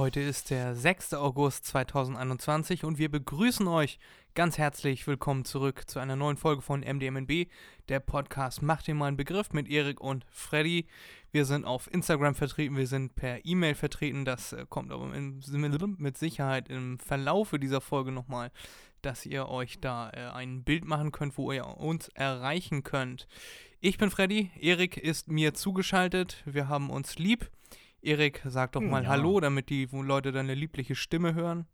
Heute ist der 6. August 2021 und wir begrüßen euch ganz herzlich willkommen zurück zu einer neuen Folge von MDMNB, der Podcast Macht dir mal einen Begriff mit Erik und Freddy. Wir sind auf Instagram vertreten, wir sind per E-Mail vertreten, das äh, kommt aber mit Sicherheit im Verlaufe dieser Folge nochmal, dass ihr euch da äh, ein Bild machen könnt, wo ihr uns erreichen könnt. Ich bin Freddy, Erik ist mir zugeschaltet, wir haben uns lieb. Erik, sag doch mal Ja. Hallo, damit die Leute deine liebliche Stimme hören.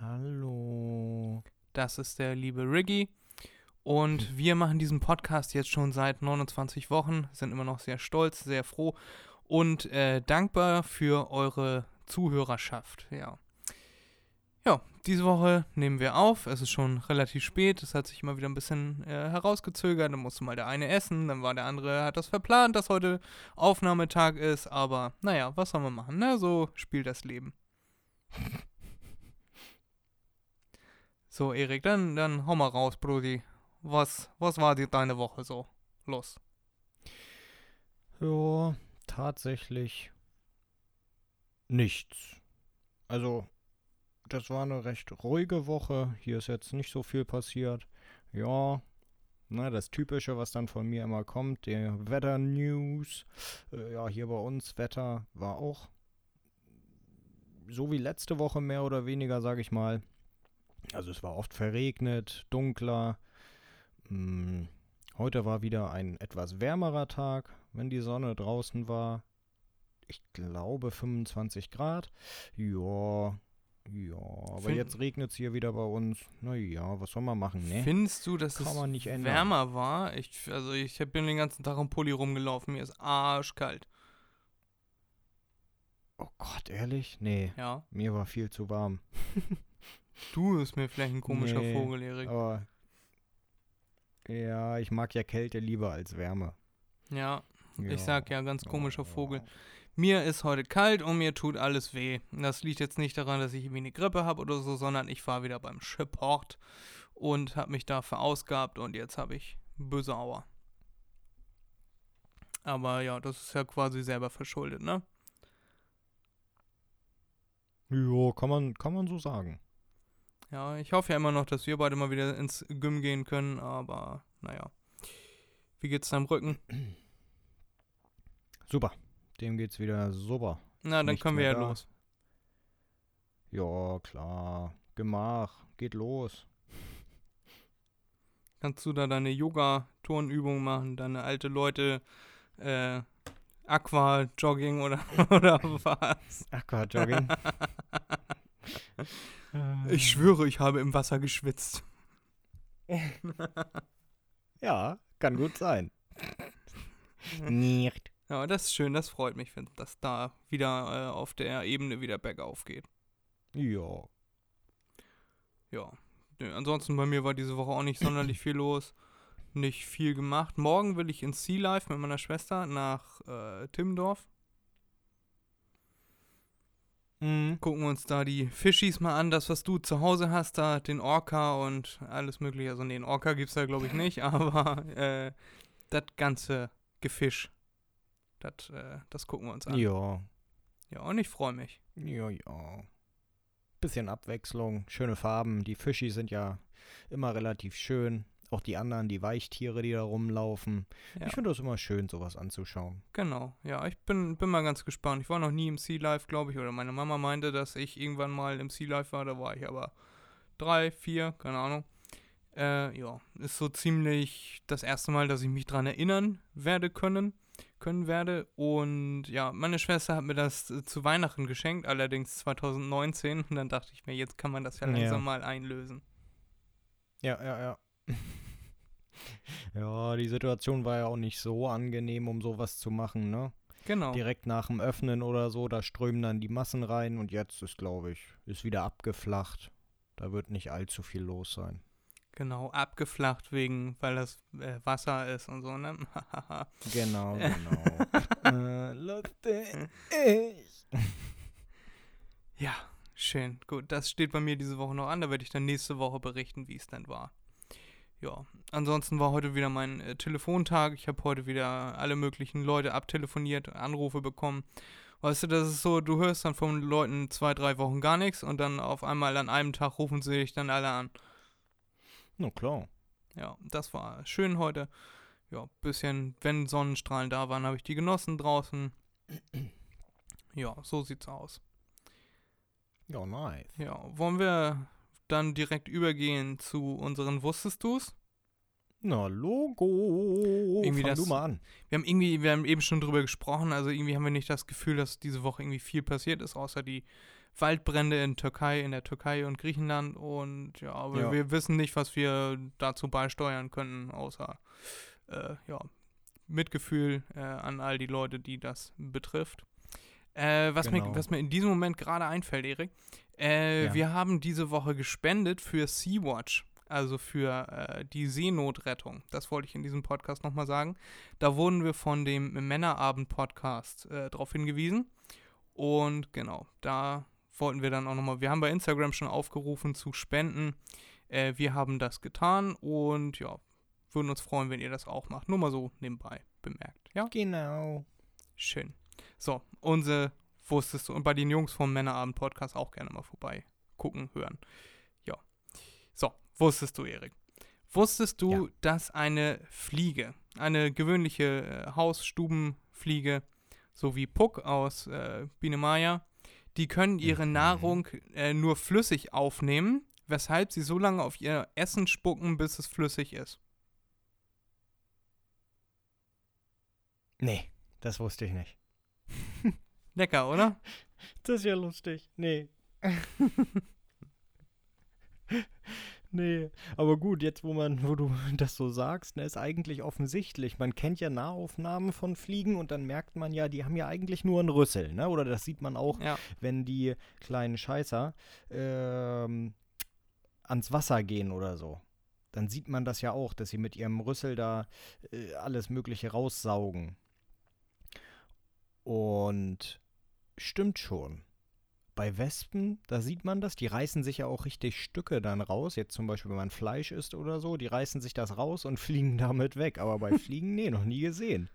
Hallo. Das ist der liebe Riggy. Und wir machen diesen Podcast jetzt schon seit 29 Wochen, sind immer noch sehr stolz, sehr froh und äh, dankbar für eure Zuhörerschaft. Ja. Ja, diese Woche nehmen wir auf. Es ist schon relativ spät. Es hat sich immer wieder ein bisschen äh, herausgezögert. Dann musste mal der eine essen, dann war der andere, hat das verplant, dass heute Aufnahmetag ist. Aber naja, was soll man machen? Ne? So spielt das Leben. So, Erik, dann, dann hau mal raus, Brudi. Was, was war die, deine Woche so? Los. Ja, tatsächlich nichts. Also, das war eine recht ruhige Woche. Hier ist jetzt nicht so viel passiert. Ja, na, das Typische, was dann von mir immer kommt, der Wetter-News. Äh, ja, hier bei uns Wetter war auch so wie letzte Woche mehr oder weniger, sage ich mal. Also es war oft verregnet, dunkler. Hm, heute war wieder ein etwas wärmerer Tag, wenn die Sonne draußen war. Ich glaube 25 Grad. Ja, ja, aber Fin- jetzt regnet es hier wieder bei uns. Naja, was soll man machen, ne? Findest du, dass Kann es man nicht ändern. wärmer war? Ich, also ich bin den ganzen Tag im Pulli rumgelaufen. Mir ist arschkalt. Oh Gott, ehrlich? Nee, Ja. mir war viel zu warm. Du bist mir vielleicht ein komischer Nee, Vogel, Erik. Aber ja, ich mag ja Kälte lieber als Wärme. Ja, Ja. ich sag ja, ganz komischer Ja. Vogel. Mir ist heute kalt und mir tut alles weh. Das liegt jetzt nicht daran, dass ich irgendwie eine Grippe habe oder so, sondern ich war wieder beim Support und habe mich da verausgabt und jetzt habe ich böse Auer. Aber ja, das ist ja quasi selber verschuldet, ne? Ja, kann man, kann man so sagen. Ja, ich hoffe ja immer noch, dass wir beide mal wieder ins Gym gehen können, aber naja. Wie geht's deinem Rücken? Super. Dem geht's wieder super. Na, dann Nichts können wir ja da. los. Ja, klar. Gemach. Geht los. Kannst du da deine Yoga-Turnübung machen, deine alte Leute äh, Aqua-Jogging oder, oder was? Aquajogging. Ich schwöre, ich habe im Wasser geschwitzt. Ja, kann gut sein. Nicht. Ja, das ist schön, das freut mich, wenn das da wieder äh, auf der Ebene wieder bergauf geht. Ja. Ja. Ansonsten bei mir war diese Woche auch nicht sonderlich viel los. Nicht viel gemacht. Morgen will ich ins Sea Life mit meiner Schwester nach äh, Timmendorf. Mhm. Gucken wir uns da die Fischis mal an, das, was du zu Hause hast, da, den Orca und alles mögliche. Also, nee, den Orca gibt's da, glaube ich, nicht, aber äh, das ganze Gefisch, das, äh, das gucken wir uns an. Ja. Ja, und ich freue mich. Ja, ja. Bisschen Abwechslung, schöne Farben. Die Fischi sind ja immer relativ schön. Auch die anderen, die Weichtiere, die da rumlaufen. Ja, Ich finde das immer schön, sowas anzuschauen. genau. Ja, ich bin, bin mal ganz gespannt. Ich war noch nie im Sea Life, glaube ich, oder meine Mama meinte, dass ich irgendwann mal im Sea Life war. Da war ich aber drei, vier, keine Ahnung. Äh, ja, ist so ziemlich das erste Mal, dass ich mich dran erinnern werde können, können werde. Und ja, meine Schwester hat mir das äh, zu Weihnachten geschenkt, allerdings 2019. Und dann dachte ich mir, jetzt kann man das ja Ja. langsam mal einlösen. Ja, ja, ja. ja, die Situation war ja auch nicht so angenehm, um sowas zu machen, ne? Genau. direkt nach dem Öffnen oder so, da strömen dann die Massen rein und jetzt ist, glaube ich, ist wieder abgeflacht. Da wird nicht allzu viel los sein. Genau, abgeflacht wegen, weil das äh, Wasser ist und so, ne? Genau, genau. äh, lustig. ja, schön. Gut, das steht bei mir diese Woche noch an. Da werde ich dann nächste Woche berichten, wie es denn war. Ja, ansonsten war heute wieder mein äh, Telefontag. Ich habe heute wieder alle möglichen Leute abtelefoniert, Anrufe bekommen. Weißt du, das ist so, du hörst dann von Leuten zwei, drei Wochen gar nichts und dann auf einmal an einem Tag rufen sie dich dann alle an. Na klar. Ja, das war schön heute. Ja, bisschen, wenn Sonnenstrahlen da waren, habe ich die genossen draußen. Ja, so sieht's aus. Ja, nice. Ja, wollen wir dann direkt übergehen zu unseren Wusstest du's? Na, Logo. Irgendwie Fang das- du mal an. Wir haben irgendwie, wir haben eben schon drüber gesprochen, also irgendwie haben wir nicht das Gefühl, dass diese Woche irgendwie viel passiert ist, außer die Waldbrände in Türkei, in der Türkei und Griechenland und ja, aber Ja. wir wissen nicht, was wir dazu beisteuern können, außer äh, ja, Mitgefühl äh, an all die Leute, die das betrifft. Äh, was, mir, Genau. was mir in diesem Moment gerade einfällt, Erik, äh, Ja. wir haben diese Woche gespendet für Sea-Watch, also für äh, die Seenotrettung. Das wollte ich in diesem Podcast nochmal sagen. Da wurden wir von dem Männerabend-Podcast äh, darauf hingewiesen. Und genau, da wollten wir dann auch nochmal, wir haben bei Instagram schon aufgerufen zu spenden. Äh, wir haben das getan und ja, würden uns freuen, wenn ihr das auch macht. Nur mal so nebenbei bemerkt. Ja, Genau. schön. So, unsere wusstest du, und bei den Jungs vom Männerabend-Podcast auch gerne mal vorbei gucken, hören. Ja. So, wusstest du, Erik? Wusstest du, Ja. dass eine Fliege, eine gewöhnliche äh, Hausstubenfliege, so wie Puck aus äh, Biene Maya, die können ihre Mhm. Nahrung äh, nur flüssig aufnehmen, weshalb sie so lange auf ihr Essen spucken, bis es flüssig ist. Nee, das wusste ich nicht. Lecker, oder? Das ist ja lustig. Nee. nee, aber gut, jetzt wo man, wo du das so sagst, ne, ist eigentlich offensichtlich. Man kennt ja Nahaufnahmen von Fliegen und dann merkt man ja, die haben ja eigentlich nur einen Rüssel, ne? Oder das sieht man auch, Ja. wenn die kleinen Scheißer ähm, ans Wasser gehen oder so. Dann sieht man das ja auch, dass sie mit ihrem Rüssel da äh, alles Mögliche raussaugen. Und stimmt schon. Bei Wespen, da sieht man das, die reißen sich ja auch richtig Stücke dann raus. Jetzt zum Beispiel, wenn man Fleisch isst oder so, die reißen sich das raus und fliegen damit weg. Aber bei Fliegen, nee, noch nie gesehen.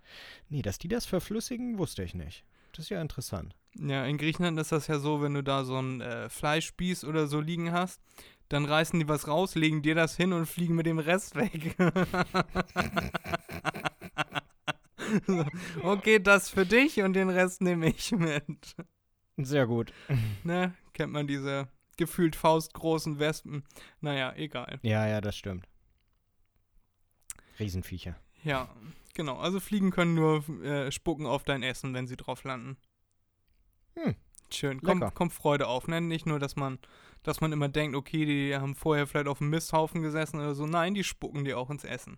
Nee, dass die das verflüssigen, wusste ich nicht. Das ist ja interessant. Ja, in Griechenland ist das ja so, wenn du da so ein äh, Fleischspieß oder so liegen hast, dann reißen die was raus, legen dir das hin und fliegen mit dem Rest weg. Okay, das für dich und den Rest nehme ich mit. Sehr gut. Ne? Kennt man diese gefühlt faustgroßen Wespen? Naja, egal. Ja, ja, das stimmt. Riesenviecher. Ja, genau. Also Fliegen können nur äh, spucken auf dein Essen, wenn sie drauf landen. Hm. Schön. Kommt, Lecker. kommt Freude auf, ne? Nicht nur, dass man, dass man immer denkt, okay, die haben vorher vielleicht auf dem Misthaufen gesessen oder so. Nein, die spucken dir auch ins Essen.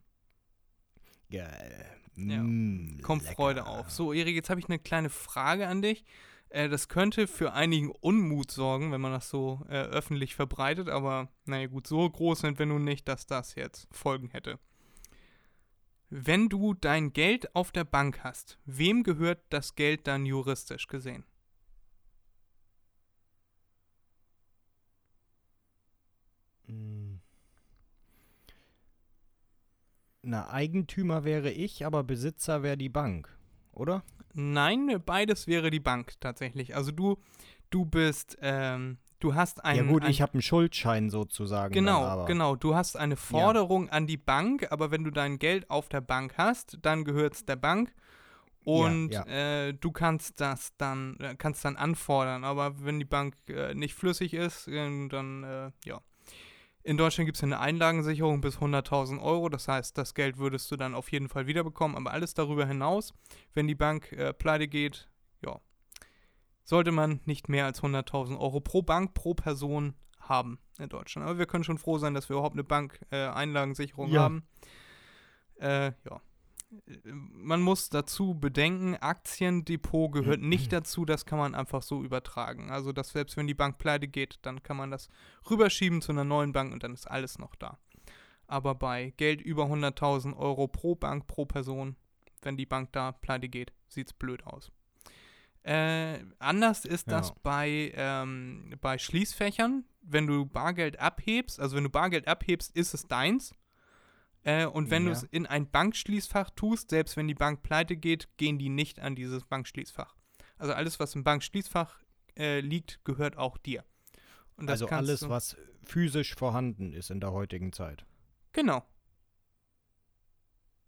Geil. Ja. Mm, Kommt. Freude auf. So, Erik, jetzt habe ich eine kleine Frage an dich. Äh, das könnte für einigen Unmut sorgen, wenn man das so äh, öffentlich verbreitet, aber naja gut, so groß sind wir nun nicht, dass das jetzt Folgen hätte. Wenn du dein Geld auf der Bank hast, wem gehört das Geld dann juristisch gesehen? Mm. Na, Eigentümer wäre ich, aber Besitzer wäre die Bank, oder? Nein, beides wäre die Bank tatsächlich. Also du, du bist, ähm, du hast einen. ja gut, ein, ich habe einen Schuldschein sozusagen. Genau, genau. Du hast eine Forderung an die Bank, aber wenn du dein Geld auf der Bank hast, dann gehört es der Bank. Und ja. Äh, du kannst das dann, äh, kannst dann anfordern. Aber wenn die Bank äh, nicht flüssig ist, äh, dann, äh, ja. In Deutschland gibt es eine Einlagensicherung bis 100.000 Euro. Das heißt, das Geld würdest du dann auf jeden Fall wiederbekommen. Aber alles darüber hinaus, wenn die Bank äh, pleite geht, ja, sollte man nicht mehr als 100.000 Euro pro Bank, pro Person haben in Deutschland. Aber wir können schon froh sein, dass wir überhaupt eine Bank-Einlagensicherung Ja. haben. Äh, ja. Man muss dazu bedenken, Aktiendepot gehört nicht dazu, das kann man einfach so übertragen. Also, dass selbst wenn die Bank pleite geht, dann kann man das rüberschieben zu einer neuen Bank und dann ist alles noch da. Aber bei Geld über 100.000 Euro pro Bank, pro Person, wenn die Bank da pleite geht, sieht es blöd aus. Äh, anders ist das Ja. bei, ähm, bei Schließfächern. Wenn du Bargeld abhebst, also wenn du Bargeld abhebst, ist es deins. Äh, und wenn du Ja. es in ein Bankschließfach tust, selbst wenn die Bank pleite geht, gehen die nicht an dieses Bankschließfach. Also alles, was im Bankschließfach äh, liegt, gehört auch dir. Und das Also alles, du, was physisch vorhanden ist in der heutigen Zeit. Genau.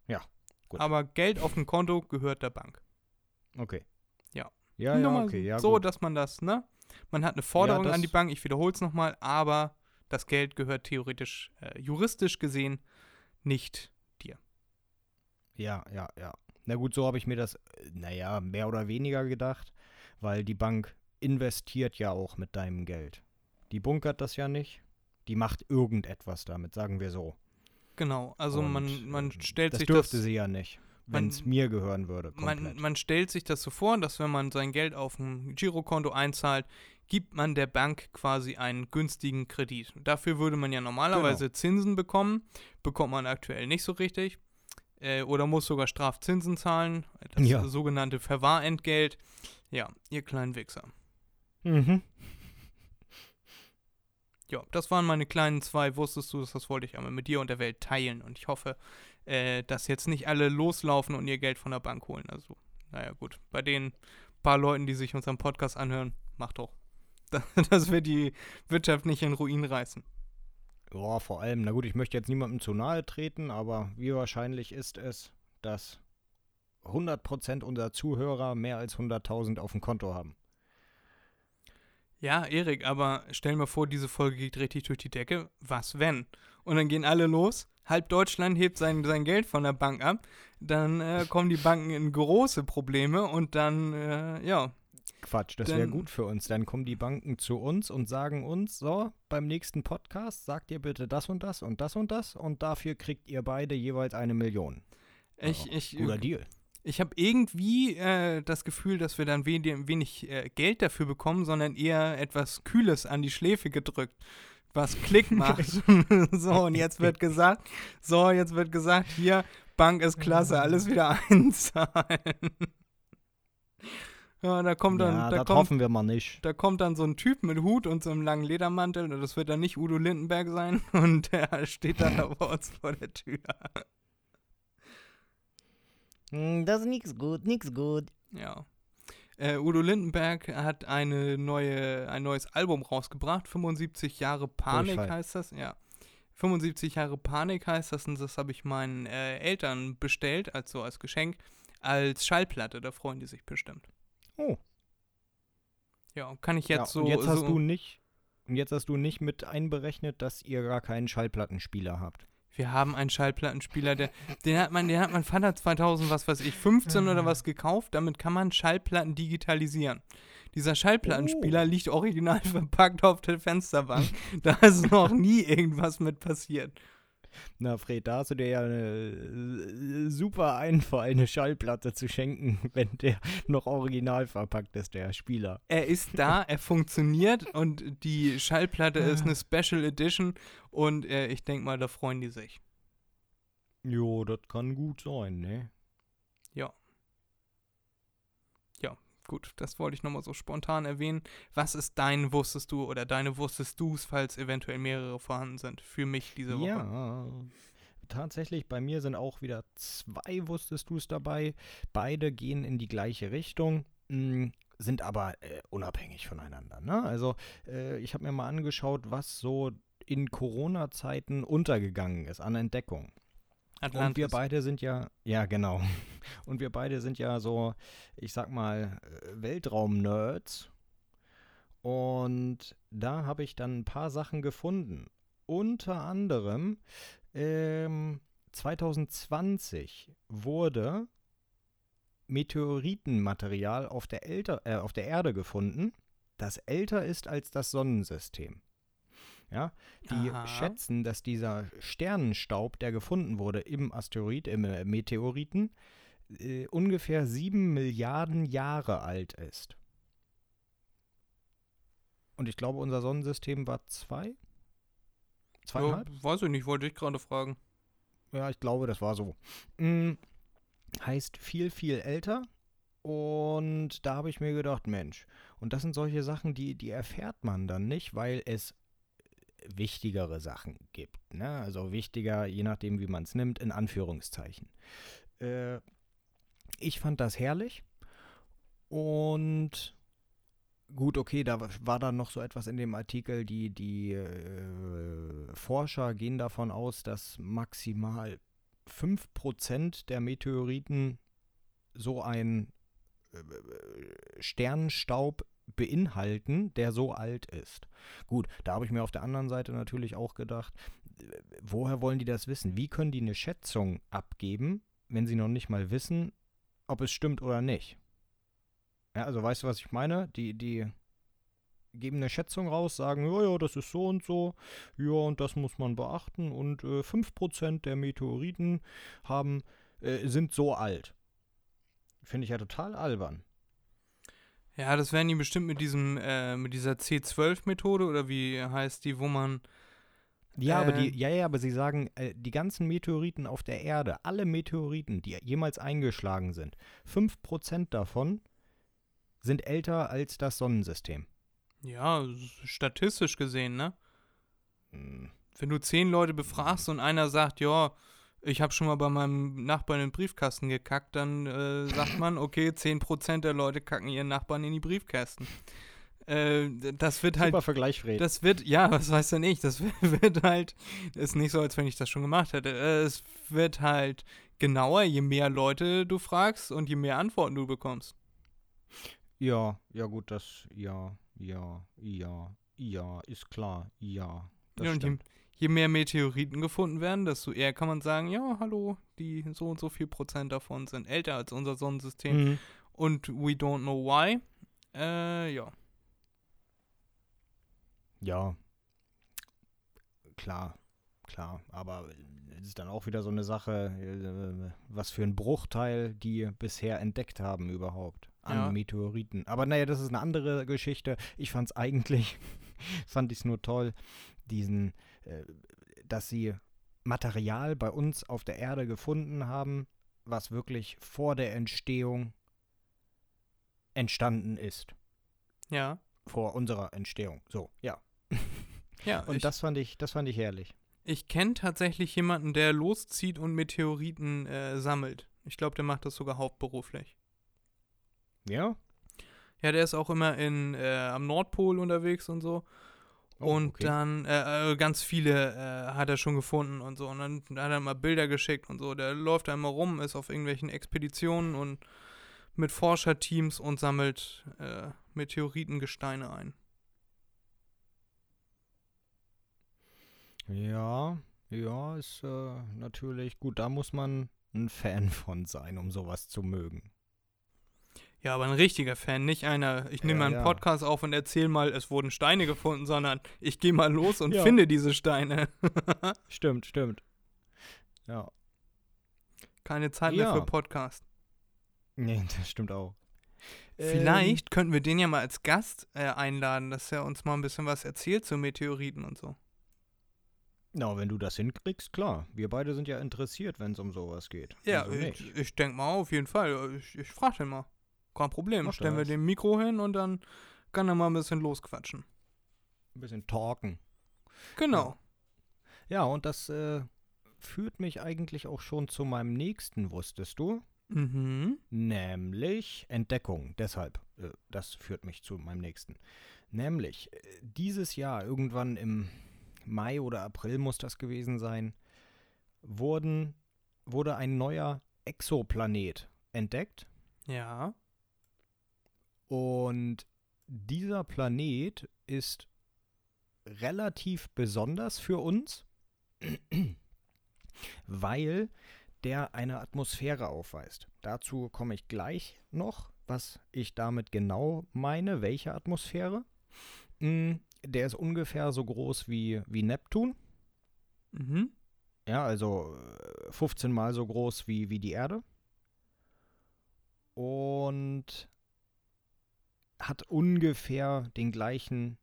Ja, gut. Aber Geld auf dem Konto gehört der Bank. Okay. Ja. Ja, ja, okay, ja, so, gut. dass man das, ne? Man hat eine Forderung das- an die Bank, ich wiederhole es nochmal, aber das Geld gehört theoretisch, äh, juristisch gesehen, nicht dir. Ja, ja, ja. Na gut, so habe ich mir das, naja, mehr oder weniger gedacht, weil die Bank investiert ja auch mit deinem Geld. Die bunkert das ja nicht. Die macht irgendetwas damit, sagen wir so. Genau, also Und, man, man ähm, stellt das sich dürfte das, sie ja nicht, wenn es mir gehören würde. man, man stellt sich das so vor, dass wenn man sein Geld auf ein Girokonto einzahlt, gibt man der Bank quasi einen günstigen Kredit. Dafür würde man ja normalerweise Zinsen bekommen, bekommt man aktuell nicht so richtig. Äh, oder muss sogar Strafzinsen zahlen, das Ja. sogenannte Verwahrentgelt. Ja, ihr kleinen Wichser. mhm. Ja, das waren meine kleinen zwei, wusstest du, das wollte ich einmal mit dir und der Welt teilen. Und ich hoffe, äh, dass jetzt nicht alle loslaufen und ihr Geld von der Bank holen. Also, naja, gut. Bei den paar Leuten, die sich unseren Podcast anhören, macht doch. Das wird die Wirtschaft nicht in Ruin reißen. Ja, vor allem, na gut, ich möchte jetzt niemandem zu nahe treten, aber wie wahrscheinlich ist es, dass 100% unserer Zuhörer mehr als 100.000 auf dem Konto haben? Ja, Erik, aber stell mir vor, diese Folge geht richtig durch die Decke. Was wenn? Und dann gehen alle los. Halb Deutschland hebt sein, sein Geld von der Bank ab. Dann äh, kommen die Banken in große Probleme und dann, äh, ja, Quatsch, das wäre gut für uns. Dann kommen die Banken zu uns und sagen uns, so, beim nächsten Podcast sagt ihr bitte das und das und das und das und dafür kriegt ihr beide jeweils eine Million. ich, ich, Guter Deal. Ich habe irgendwie äh, das Gefühl, dass wir dann wenig, wenig äh, Geld dafür bekommen, sondern eher etwas Kühles an die Schläfe gedrückt, was Klick macht. so, und jetzt wird gesagt, so, jetzt wird gesagt, hier, Bank ist klasse, alles wieder einzahlen. ja, da kommt dann, ja, da das kommt, hoffen wir mal nicht. da kommt dann so ein Typ mit Hut und so einem langen Ledermantel, und das wird dann nicht Udo Lindenberg sein, und der steht dann da bei uns vor der Tür. Hm, Das ist nix gut, nix gut. Ja. Äh, Udo Lindenberg hat eine neue, ein neues Album rausgebracht. 75 Jahre Panik Durchfall. heißt das, ja. 75 Jahre Panik heißt das und das habe ich meinen äh, Eltern bestellt, also als Geschenk, als Schallplatte. Da freuen die sich bestimmt. Oh. Ja, kann ich jetzt ja, so. und jetzt hast so du nicht, und jetzt hast du nicht mit einberechnet, dass ihr gar keinen Schallplattenspieler habt. Wir haben einen Schallplattenspieler, der, den hat mein, den hat mein Vater 2000, was weiß ich, 15 oder was gekauft. Damit kann man Schallplatten digitalisieren. Dieser Schallplattenspieler Oh. liegt original verpackt auf der Fensterbank. da ist noch nie irgendwas mit passiert. Na, Fred, da hast du dir ja eine äh, super Einfall, eine Schallplatte zu schenken, wenn der noch original verpackt ist, der Spieler. Er ist da, er funktioniert und die Schallplatte ist Ah. eine Special Edition und äh, ich denke mal, da freuen die sich. Jo, das kann gut sein, ne? Gut, das wollte ich nochmal so spontan erwähnen. Was ist dein Wusstest du oder deine Wusstest du's, falls eventuell mehrere vorhanden sind, für mich diese Woche? Ja. Tatsächlich, bei mir sind auch wieder zwei Wusstest du es dabei. Beide gehen in die gleiche Richtung, mh, sind aber äh, unabhängig voneinander. Ne? Also, äh, ich habe mir mal angeschaut, was so in Corona-Zeiten untergegangen ist an Entdeckung. Und wir Atlantis. beide sind ja, ja genau. Und wir beide sind ja so, ich sag mal, äh, Weltraum-Nerds. Und da habe ich dann ein paar Sachen gefunden. Unter anderem ähm, 2020 wurde Meteoritenmaterial auf der, Älter, äh, auf der Erde gefunden, das älter ist als das Sonnensystem. Ja, die Aha. schätzen, dass dieser Sternenstaub, der gefunden wurde im Asteroid, im äh, Meteoriten, äh, ungefähr sieben Milliarden Jahre alt ist. Und ich glaube, unser Sonnensystem war zwei? Zweieinhalb? Ja, weiß ich nicht, wollte ich gerade fragen. Ja, ich glaube, das war so. Hm, heißt viel, viel älter. Und da habe ich mir gedacht, Mensch, und das sind solche Sachen, die, die erfährt man dann nicht, weil es wichtigere Sachen gibt. Ne? Also wichtiger, je nachdem, wie man es nimmt, in Anführungszeichen. Äh, ich fand das herrlich. Und gut, okay, da war dann noch so etwas in dem Artikel, die, die äh, Forscher gehen davon aus, dass maximal 5% der Meteoriten so ein äh, Sternenstaub beinhalten, der so alt ist. Gut, da habe ich mir auf der anderen Seite natürlich auch gedacht, äh, woher wollen die das wissen? Wie können die eine Schätzung abgeben, wenn sie noch nicht mal wissen, ob es stimmt oder nicht? Ja, also weißt du, was ich meine? Die, die geben eine Schätzung raus, sagen, ja, ja, das ist so und so, ja, und das muss man beachten und äh, 5% der Meteoriten haben, äh, sind so alt. Finde ich ja total albern. Ja, das werden die bestimmt mit diesem, äh, mit dieser C12-Methode oder wie heißt die, wo man. Ja, aber Äh. die, ja, ja, aber sie sagen, äh, die ganzen Meteoriten auf der Erde, alle Meteoriten, die jemals eingeschlagen sind, 5% davon sind älter als das Sonnensystem. Ja, statistisch gesehen, ne? Hm, Wenn du zehn Leute befragst und einer sagt, ja, ich habe schon mal bei meinem Nachbarn in den Briefkasten gekackt, dann äh, sagt man, okay, 10% der Leute kacken ihren Nachbarn in die Briefkästen. Äh, das wird halt Super Vergleich, Fred. Das wird, ja, was weiß denn ich, das wird halt, ist nicht so, als wenn ich das schon gemacht hätte. Äh, Es wird halt genauer, je mehr Leute du fragst und je mehr Antworten du bekommst. Ja, ja gut, das, ja, ja, ja, ja, ist klar, ja. Das ja, stimmt. Je mehr Meteoriten gefunden werden, desto eher kann man sagen, ja, hallo, die so und so viel Prozent davon sind älter als unser Sonnensystem Mhm. und we don't know why. Äh, ja. Ja, klar, klar, aber es ist dann auch wieder so eine Sache, äh, was für ein Bruchteil die bisher entdeckt haben überhaupt an Ja. Meteoriten. Aber naja, das ist eine andere Geschichte. Ich fand es eigentlich, fand ich es nur toll, diesen, dass sie Material bei uns auf der Erde gefunden haben, was wirklich vor der Entstehung entstanden ist. Ja. Vor unserer Entstehung. So, ja. Ja, Und ich, das fand ich, das fand ich herrlich. ich kenne tatsächlich jemanden, der loszieht und Meteoriten äh, sammelt. Ich glaube, der macht das sogar hauptberuflich. Ja? Ja, der ist auch immer in, äh, am Nordpol unterwegs und so. Oh, und okay. dann äh, äh, ganz viele äh, hat er schon gefunden und so. Und dann hat er mal Bilder geschickt und so. Der läuft da immer rum, ist auf irgendwelchen Expeditionen und mit Forscherteams und sammelt äh, Meteoritengesteine ein. Ja, ja, ist äh, natürlich gut. Da muss man ein Fan von sein, um sowas zu mögen. Ja, aber ein richtiger Fan, nicht einer, ich nehme Ja, mal einen ja. Podcast auf und erzähle mal, es wurden Steine gefunden, sondern ich gehe mal los und Ja. finde diese Steine. Stimmt, stimmt. Ja. Keine Zeit mehr für Podcast. Nee, das stimmt auch. Ähm, Vielleicht könnten wir den ja mal als Gast äh, einladen, dass er uns mal ein bisschen was erzählt zu Meteoriten und so. Na, wenn du das hinkriegst, klar. Wir beide sind ja interessiert, wenn es um sowas geht. Ja, Wieso ich, ich denke mal auf jeden Fall. Ich, ich frage den mal. Kein Problem. Mach Stellen wir das. dem Mikro hin und dann kann er mal ein bisschen losquatschen. Ein bisschen talken. Genau. Ja, und das äh, führt mich eigentlich auch schon zu meinem nächsten, wusstest du? Mhm. Nämlich Entdeckung. Deshalb, äh, das führt mich zu meinem nächsten. Nämlich, äh, dieses Jahr, irgendwann im Mai oder April muss das gewesen sein, wurden, wurde ein neuer Exoplanet entdeckt. Ja. Und dieser Planet ist relativ besonders für uns, weil der eine Atmosphäre aufweist. Dazu komme ich gleich noch, was ich damit genau meine, welche Atmosphäre. Mm, der ist ungefähr so groß wie, wie Neptun. Mhm. Ja, also äh, 15 mal so groß wie, wie die Erde. Und hat ungefähr den gleichen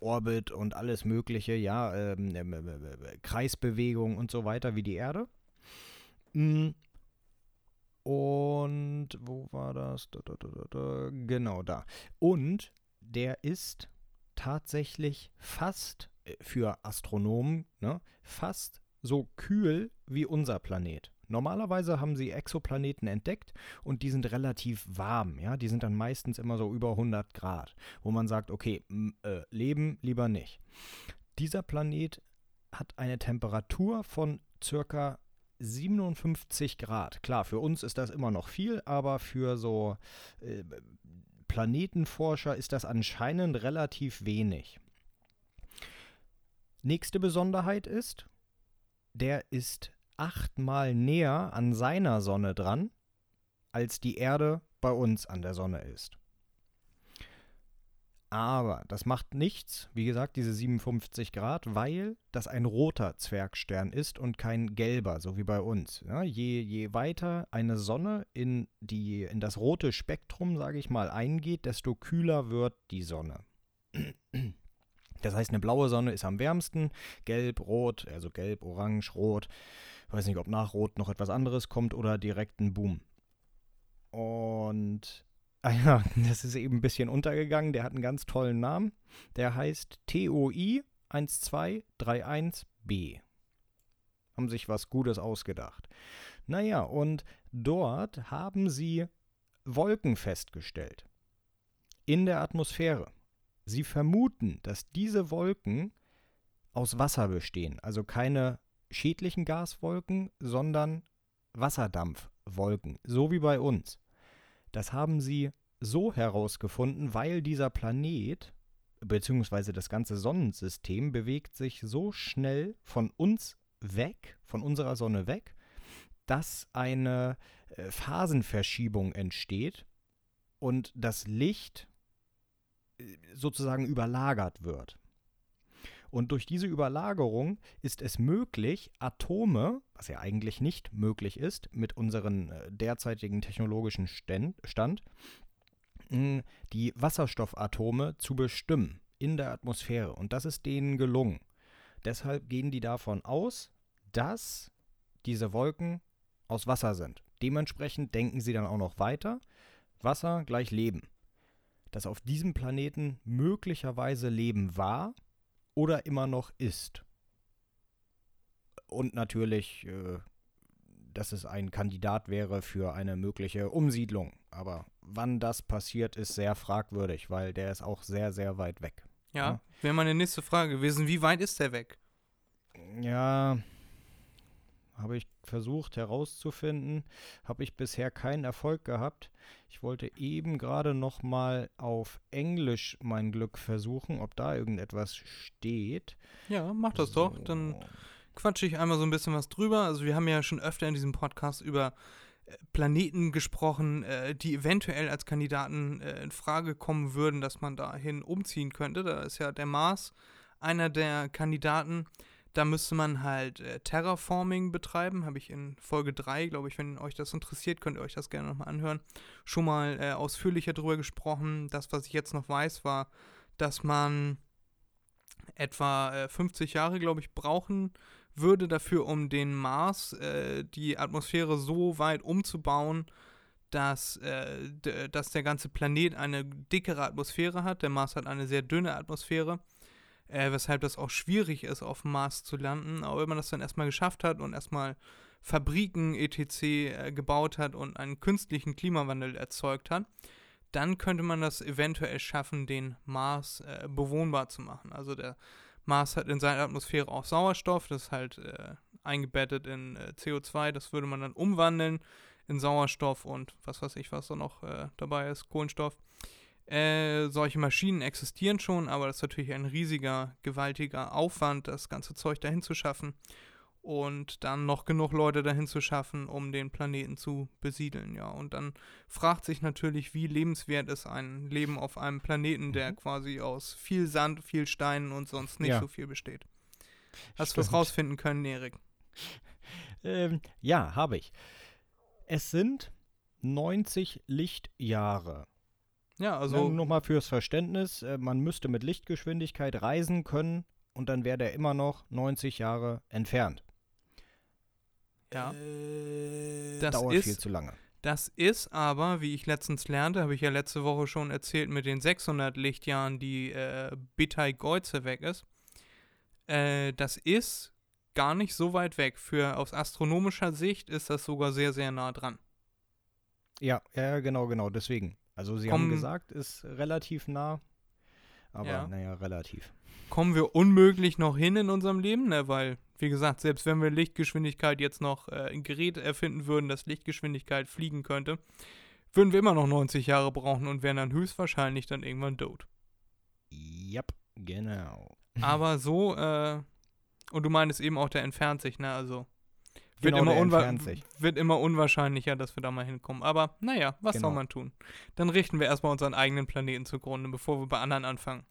Orbit und alles Mögliche, ja, ähm, ähm, ähm, Kreisbewegung und so weiter wie die Erde. Mm. Und wo war das? Da, da, da, da, da. Genau da. Und der ist tatsächlich fast äh, für Astronomen ne, fast so kühl wie unser Planet. Normalerweise haben sie Exoplaneten entdeckt und die sind relativ warm, ja, die sind dann meistens immer so über 100 Grad, wo man sagt, okay, äh, leben lieber nicht. Dieser Planet hat eine Temperatur von circa 57 Grad. Klar, für uns ist das immer noch viel, aber für so äh, Planetenforscher ist das anscheinend relativ wenig. Nächste Besonderheit ist, der ist achtmal näher an seiner Sonne dran, als die Erde bei uns an der Sonne ist. Aber das macht nichts, wie gesagt, diese 57 Grad, weil das ein roter Zwergstern ist und kein gelber, so wie bei uns. Ja, je, je weiter eine Sonne in, die, in das rote Spektrum, sage ich mal, eingeht, desto kühler wird die Sonne. Das heißt, eine blaue Sonne ist am wärmsten, gelb, rot, also gelb, orange, rot. Weiß nicht, ob nach rot noch etwas anderes kommt oder direkt ein Boom. Und ah ja, das ist eben ein bisschen untergegangen. Der hat einen ganz tollen Namen. Der heißt TOI 1231b. Haben sich was Gutes ausgedacht. Naja, und dort haben sie Wolken festgestellt. In der Atmosphäre. Sie vermuten, dass diese Wolken aus Wasser bestehen, also keine schädlichen Gaswolken, sondern Wasserdampfwolken, so wie bei uns. Das haben sie so herausgefunden, weil dieser Planet bzw. das ganze Sonnensystem bewegt sich so schnell von uns weg, von unserer Sonne weg, dass eine äh, Phasenverschiebung entsteht und das Licht sozusagen überlagert wird. Und durch diese Überlagerung ist es möglich, Atome, was ja eigentlich nicht möglich ist mit unserem äh, derzeitigen technologischen Stand, die Wasserstoffatome zu bestimmen in der Atmosphäre. Und das ist denen gelungen. Deshalb gehen die davon aus, dass diese Wolken aus Wasser sind. Dementsprechend denken sie dann auch noch weiter. Wasser gleich Leben dass auf diesem Planeten möglicherweise Leben war oder immer noch ist. Und natürlich, äh, dass es ein Kandidat wäre für eine mögliche Umsiedlung. Aber wann das passiert, ist sehr fragwürdig, weil der ist auch sehr, sehr weit weg. Ja, ja. wäre meine nächste Frage gewesen, wie weit ist der weg? Ja, habe ich versucht herauszufinden, habe ich bisher keinen Erfolg gehabt. Ich wollte eben gerade noch mal auf Englisch mein Glück versuchen, ob da irgendetwas steht. Ja, mach das so. doch. Dann quatsche ich einmal so ein bisschen was drüber. Also wir haben ja schon öfter in diesem Podcast über äh, Planeten gesprochen, äh, die eventuell als Kandidaten äh, in Frage kommen würden, dass man dahin umziehen könnte. Da ist ja der Mars einer der Kandidaten. Da müsste man halt äh, Terraforming betreiben. Habe ich in Folge 3, glaube ich, wenn euch das interessiert, könnt ihr euch das gerne nochmal anhören. Schon mal äh, ausführlicher darüber gesprochen. Das, was ich jetzt noch weiß, war, dass man etwa äh, 50 Jahre, glaube ich, brauchen würde dafür, um den Mars, äh, die Atmosphäre so weit umzubauen, dass, äh, dass der ganze Planet eine dickere Atmosphäre hat. Der Mars hat eine sehr dünne Atmosphäre äh, weshalb das auch schwierig ist, auf dem Mars zu landen. Aber wenn man das dann erstmal geschafft hat und erstmal Fabriken etc. Äh, gebaut hat und einen künstlichen Klimawandel erzeugt hat, dann könnte man das eventuell schaffen, den Mars äh, bewohnbar zu machen. Also der Mars hat in seiner Atmosphäre auch Sauerstoff, das ist halt äh, eingebettet in äh, CO2, das würde man dann umwandeln in Sauerstoff und was weiß ich, was da noch dabei ist, Kohlenstoff. Äh, solche Maschinen existieren schon, aber das ist natürlich ein riesiger, gewaltiger Aufwand, das ganze Zeug dahin zu schaffen. und dann noch genug Leute dahin zu schaffen, um den Planeten zu besiedeln, ja. Und dann fragt sich natürlich, wie lebenswert ist ein Leben auf einem Planeten, der Mhm. quasi aus viel Sand, viel Steinen und sonst nicht Ja. so viel besteht. Hast du was rausfinden können, Erik? Ähm, ja, habe ich. Es sind 90 Lichtjahre. Ja, Also nochmal fürs Verständnis, äh, man müsste mit Lichtgeschwindigkeit reisen können und dann wäre der immer noch 90 Jahre entfernt. ja. Äh, Das Dauert ist viel zu lange. Das ist aber, wie ich letztens lernte, habe ich ja letzte Woche schon erzählt, mit den 600 Lichtjahren, die äh, Betelgeuse weg ist. Äh, das ist gar nicht so weit weg. Für aus astronomischer Sicht ist das sogar sehr, sehr nah dran. Ja, ja, genau, genau, deswegen. Also sie Komm- haben gesagt, ist relativ nah, aber Ja. naja, relativ. Kommen wir unmöglich noch hin in unserem Leben, ne? weil, wie gesagt, selbst wenn wir Lichtgeschwindigkeit jetzt noch äh, ein Gerät erfinden würden, das Lichtgeschwindigkeit fliegen könnte, würden wir immer noch 90 Jahre brauchen und wären dann höchstwahrscheinlich dann irgendwann tot. Yep, genau. Aber so, äh, und du meinst eben auch, der entfernt sich, ne? Also wird, Genau, immer wird immer unwahrscheinlicher, dass wir da mal hinkommen. Aber naja, was soll Genau. man tun? Dann richten wir erstmal unseren eigenen Planeten zugrunde, bevor wir bei anderen anfangen.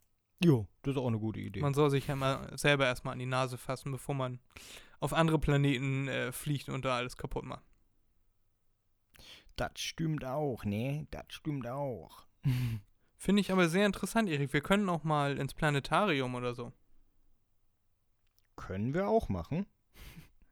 Jo, das ist auch eine gute Idee. Man soll sich ja mal selber erstmal an die Nase fassen, bevor man auf andere Planeten äh, fliegt und da alles kaputt macht. das stimmt auch, ne? Das stimmt auch. Finde ich aber sehr interessant, Erik. Wir können auch mal ins Planetarium oder so. Können wir auch machen.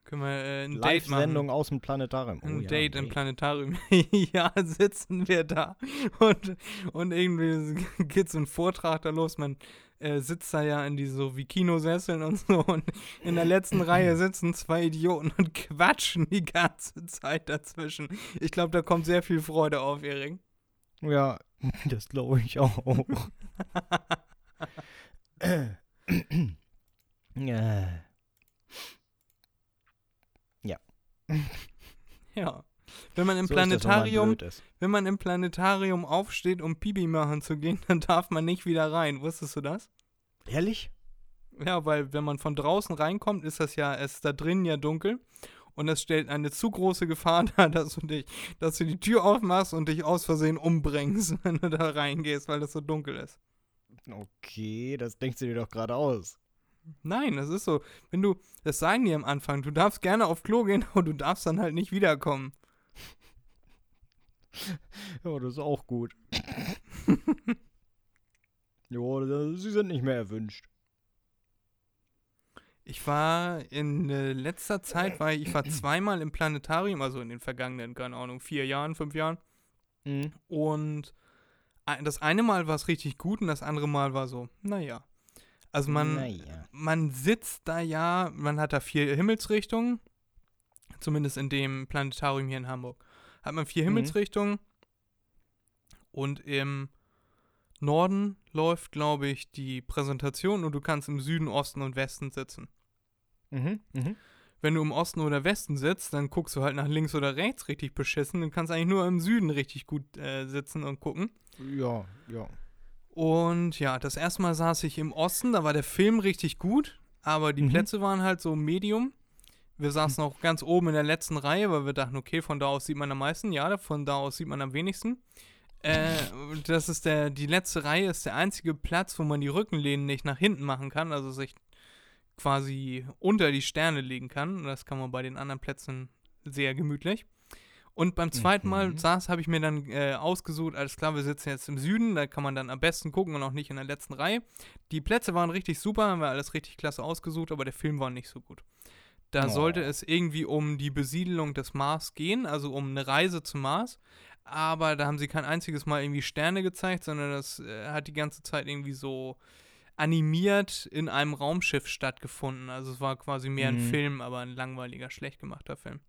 Können wir äh, ein Date machen. Live-Sendung aus dem Planetarium. Oh, Ein ja, Date im Date. Planetarium. ja, sitzen wir da. Und, und irgendwie geht so ein Vortrag da los. Man äh, sitzt da ja in diese so wie Kinosesseln und so. Und in der letzten Reihe sitzen zwei Idioten und quatschen die ganze Zeit dazwischen. Ich glaube, da kommt sehr viel Freude auf, Erik. Ja, das glaube ich auch. ja. Ja. Wenn man im So ist das, wenn Planetarium, wenn man im Planetarium aufsteht, um Pipi machen zu gehen, dann darf man nicht wieder rein. Wusstest du das? Ehrlich? Ja, weil wenn man von draußen reinkommt, ist das ja, es ist da drinnen ja dunkel. Und das stellt eine zu große Gefahr dar, dass du dich, dass du die Tür aufmachst und dich aus Versehen umbringst, wenn du da reingehst, weil das so dunkel ist. Okay, das denkst du dir doch gerade aus. Nein, das ist so. Wenn du, das sagen die am Anfang, du darfst gerne auf Klo gehen, aber du darfst dann halt nicht wiederkommen. Ja, das ist auch gut. jo, sie sind nicht mehr erwünscht. Ich war in äh, letzter Zeit, war ich, ich war zweimal im Planetarium, also in den vergangenen, keine Ahnung, vier Jahren, fünf Jahren. Mhm. Und ein- das eine Mal war es richtig gut und das andere Mal war so, naja. Also man, Naja. man sitzt da ja, man hat da vier Himmelsrichtungen, zumindest in dem Planetarium hier in Hamburg. Hat man vier Mhm. Himmelsrichtungen und im Norden läuft, glaube ich, die Präsentation und du kannst im Süden, Osten und Westen sitzen. Mhm. Mhm. Wenn du im Osten oder Westen sitzt, dann guckst du halt nach links oder rechts richtig beschissen. Du kannst eigentlich nur im Süden richtig gut äh, sitzen und gucken. Ja, ja. Und ja, das erste Mal saß ich im Osten, da war der Film richtig gut, aber die Mhm. Plätze waren halt so Medium. Wir saßen auch ganz oben in der letzten Reihe, weil wir dachten, okay, von da aus sieht man am meisten. Ja, von da aus sieht man am wenigsten. Äh, das ist der, die letzte Reihe ist der einzige Platz, wo man die Rückenlehnen nicht nach hinten machen kann, also sich quasi unter die Sterne legen kann. Das kann man bei den anderen Plätzen sehr gemütlich. Und beim zweiten Mal Mhm. saß, habe ich mir dann äh, ausgesucht, alles klar, wir sitzen jetzt im Süden, da kann man dann am besten gucken und auch nicht in der letzten Reihe. Die Plätze waren richtig super, haben wir alles richtig klasse ausgesucht, aber der Film war nicht so gut. Da Oh. sollte es irgendwie um die Besiedelung des Mars gehen, also um eine Reise zum Mars. Aber da haben sie kein einziges Mal irgendwie Sterne gezeigt, sondern das äh, hat die ganze Zeit irgendwie so animiert in einem Raumschiff stattgefunden. Also es war quasi mehr ein Mhm. Film, aber ein langweiliger, schlecht gemachter Film.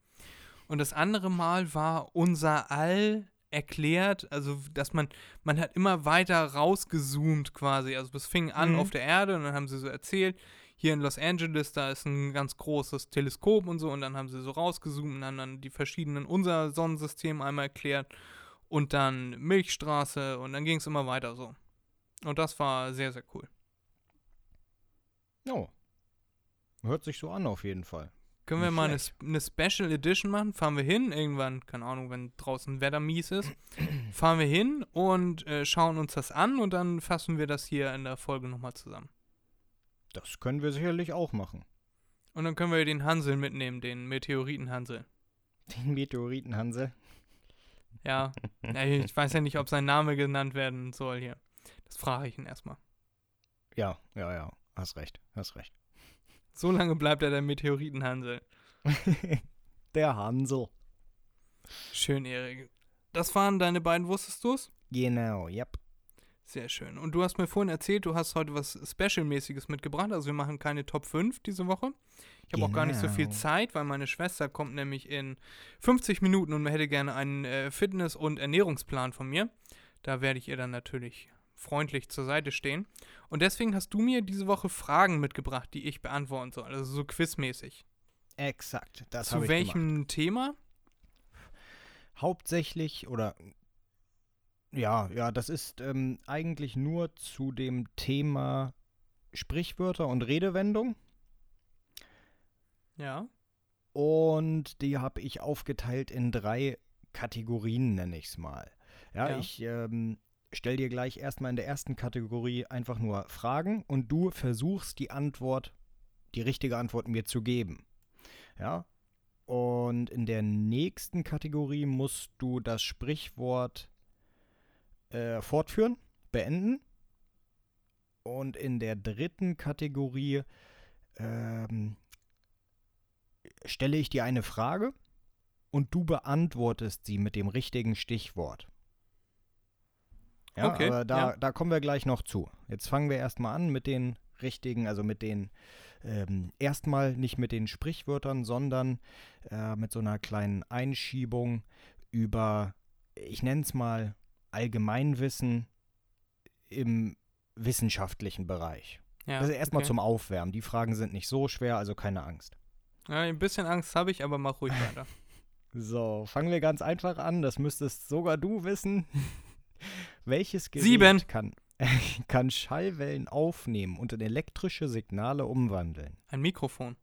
Und das andere Mal war unser All erklärt, also dass man, man hat immer weiter rausgezoomt quasi. Also es fing an Mhm. auf der Erde und dann haben sie so erzählt, hier in Los Angeles, da ist ein ganz großes Teleskop und so und dann haben sie so rausgezoomt und haben dann die verschiedenen unser Sonnensystem einmal erklärt und dann Milchstraße und dann ging es immer weiter so. Und das war sehr, sehr cool. Oh. Hört sich so an auf jeden Fall. Können wir mal eine, eine Special Edition machen? Fahren wir hin, irgendwann, keine Ahnung, wenn draußen Wetter mies ist, fahren wir hin und äh, schauen uns das an und dann fassen wir das hier in der Folge nochmal zusammen. Das können wir sicherlich auch machen. Und dann können wir den Hansel mitnehmen, den Meteoritenhansel. Den Meteoritenhansel. Ja, ich weiß ja nicht, ob sein Name genannt werden soll hier. Das frage ich ihn erstmal. Ja, ja, ja. Hast recht, hast recht. So lange bleibt er der Meteoritenhansel. Der Hansel. Schön, Erik. Das waren deine beiden, wusstest du's? Genau, yep. Sehr schön. Und du hast mir vorhin erzählt, du hast heute was Special-mäßiges mitgebracht. Also wir machen keine Top 5 diese Woche. Ich habe auch gar nicht so viel Genau. Zeit, weil meine Schwester kommt nämlich in 50 Minuten und hätte gerne einen äh, Fitness- und Ernährungsplan von mir. Da werde ich ihr dann natürlich freundlich zur Seite stehen. Und deswegen hast du mir diese Woche Fragen mitgebracht, die ich beantworten soll. Also so quizmäßig. Exakt. Das Zu welchem gemacht. Thema? Hauptsächlich oder ja, ja, das ist ähm, eigentlich nur zu dem Thema Sprichwörter und Redewendung. Ja. Und die habe ich aufgeteilt in drei Kategorien, nenne ich es mal. Ja, Ja. ich ähm, stelle dir gleich erstmal in der ersten Kategorie einfach nur Fragen und du versuchst die Antwort, die richtige Antwort mir zu geben. Ja. Und in der nächsten Kategorie musst du das Sprichwort äh, fortführen, beenden. Und in der dritten Kategorie ähm, stelle ich dir eine Frage und du beantwortest sie mit dem richtigen Stichwort. Ja, Okay, aber da, ja. da kommen wir gleich noch zu. Jetzt fangen wir erstmal an mit den richtigen, also mit den, ähm, erstmal nicht mit den Sprichwörtern, sondern äh, mit so einer kleinen Einschiebung über, ich nenne es mal, Allgemeinwissen im wissenschaftlichen Bereich. ja Das ist erstmal okay. zum Aufwärmen. Die Fragen sind nicht so schwer, also keine Angst. Ja, ein bisschen Angst habe ich, aber mach ruhig weiter. So, fangen wir ganz einfach an. Das müsstest sogar du wissen. Welches Gerät Sieben. Kann, kann Schallwellen aufnehmen und in elektrische Signale umwandeln? Ein Mikrofon.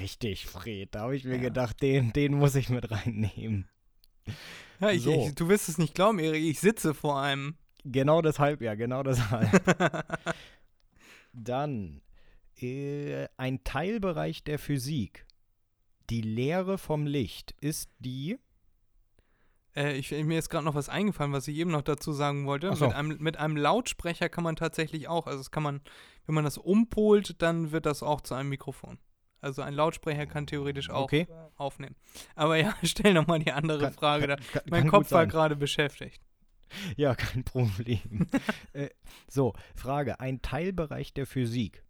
Richtig, Fred. Da habe ich mir Ja. gedacht, den, den muss ich mit reinnehmen. Ja, ich, So. ich, du wirst es nicht glauben, Erik, ich sitze vor einem. Genau deshalb, ja, genau deshalb. Dann äh, ein Teilbereich der Physik. Die Lehre vom Licht ist die. Äh, ich, mir ist gerade noch was eingefallen, was ich eben noch dazu sagen wollte. So. Mit, einem, mit einem Lautsprecher kann man tatsächlich auch, also das kann man, wenn man das umpolt, dann wird das auch zu einem Mikrofon. Also ein Lautsprecher kann theoretisch auch Okay. aufnehmen. Aber ja, stell nochmal die andere Kann- Frage kann- kann- Mein Kopf war gerade beschäftigt. Ja, kein Problem. äh, so, Frage. Ein Teilbereich der Physik.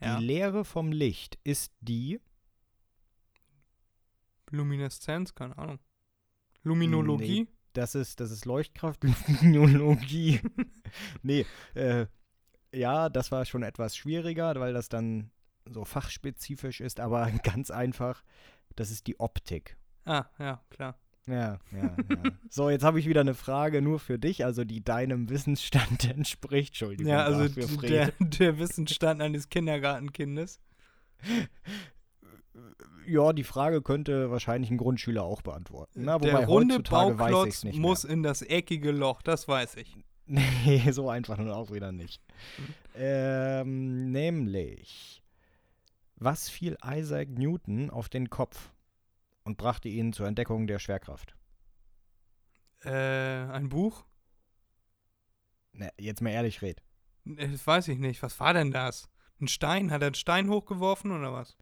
Die Ja. Lehre vom Licht ist die. Lumineszenz, keine Ahnung. Luminologie? Das ist, das ist Leuchtkraft, Luminologie. nee, äh, ja, das war schon etwas schwieriger, weil das dann so fachspezifisch ist, aber ganz einfach. Das ist die Optik. Ah, ja, klar. Ja, ja, ja. So, jetzt habe ich wieder eine Frage nur für dich, also die deinem Wissensstand entspricht. Entschuldigung. Ja, also dafür, der, der Wissensstand eines Kindergartenkindes. Ja, die Frage könnte wahrscheinlich ein Grundschüler auch beantworten. Na, wobei der runde Bauklotz muss in das eckige Loch, das weiß ich. Nee, so einfach nun auch wieder nicht. Mhm. Ähm, nämlich, was fiel Isaac Newton auf den Kopf und brachte ihn zur Entdeckung der Schwerkraft? Äh, ein Buch? Ne, jetzt mal ehrlich, red. Äh, Das weiß ich nicht. Was war denn das? Ein Stein? Hat er einen Stein hochgeworfen oder was?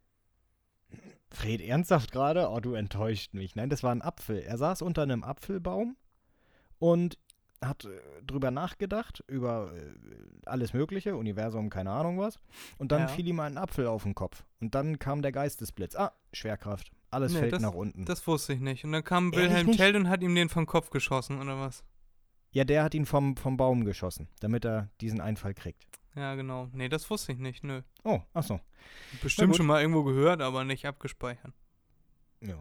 Fred, ernsthaft gerade? Oh, du enttäuscht mich. Nein, das war ein Apfel. Er saß unter einem Apfelbaum und hat äh, drüber nachgedacht, über äh, alles Mögliche, Universum, keine Ahnung was. Und dann Ja. fiel ihm ein Apfel auf den Kopf. Und dann kam der Geistesblitz. Ah, Schwerkraft. Alles Nee, fällt das- nach unten. Das wusste ich nicht. Und dann kam Ehrlich Wilhelm nicht? Tell und hat ihm den vom Kopf geschossen oder was? ja, der hat ihn vom, vom Baum geschossen, damit er diesen Einfall kriegt. Ja, genau. Nee, das wusste ich nicht. Nö. Oh, achso. Bestimmt gut. schon mal irgendwo gehört, aber nicht abgespeichert. Ja.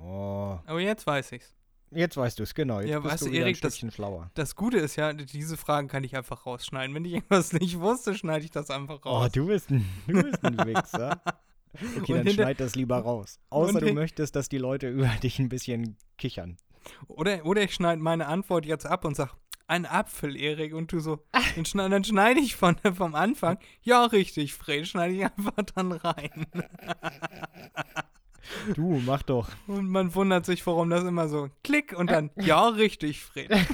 Aber jetzt weiß ich's. Jetzt weißt du es, genau. Jetzt Ja, bist weißt du Erik, ein das- Stückchen schlauer. Das Gute ist ja, diese Fragen kann ich einfach rausschneiden. Wenn ich irgendwas nicht wusste, schneide ich das einfach Oh, raus. du bist ein, du bist ein Wichser. Okay, Und dann schneid das lieber raus. Außer du möchtest, dass die Leute über dich ein bisschen kichern. Oder, oder ich schneide meine Antwort jetzt ab und sag, ein Apfel, Erik. Und du so, dann schneide, dann schneide ich von, vom Anfang. Ja, richtig, Fred, schneide ich einfach dann rein. Du, mach doch. Und man wundert sich, warum das immer so klick und dann, ja, richtig, Fred.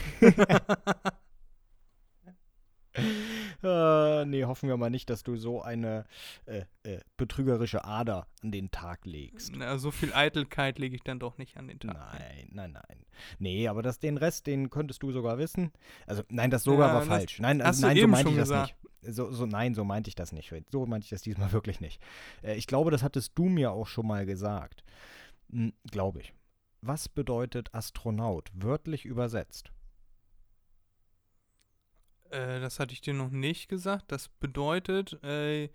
Äh, nee, hoffen wir mal nicht, dass du so eine äh, äh, betrügerische Ader an den Tag legst. Na, so viel Eitelkeit lege ich dann doch nicht an den Tag. Nein, nein, nein. Nee, aber das, den Rest, den könntest du sogar wissen. Also, nein, das sogar Ja, war das falsch. Nein, nein, so meinte ich das gesagt. nicht. So, so, nein, so meinte ich das nicht. So meinte ich das diesmal wirklich nicht. Äh, ich glaube, das hattest du mir auch schon mal gesagt. Hm, glaube ich. Was bedeutet Astronaut, wörtlich übersetzt? Äh, das hatte ich dir noch nicht gesagt. Das bedeutet, äh,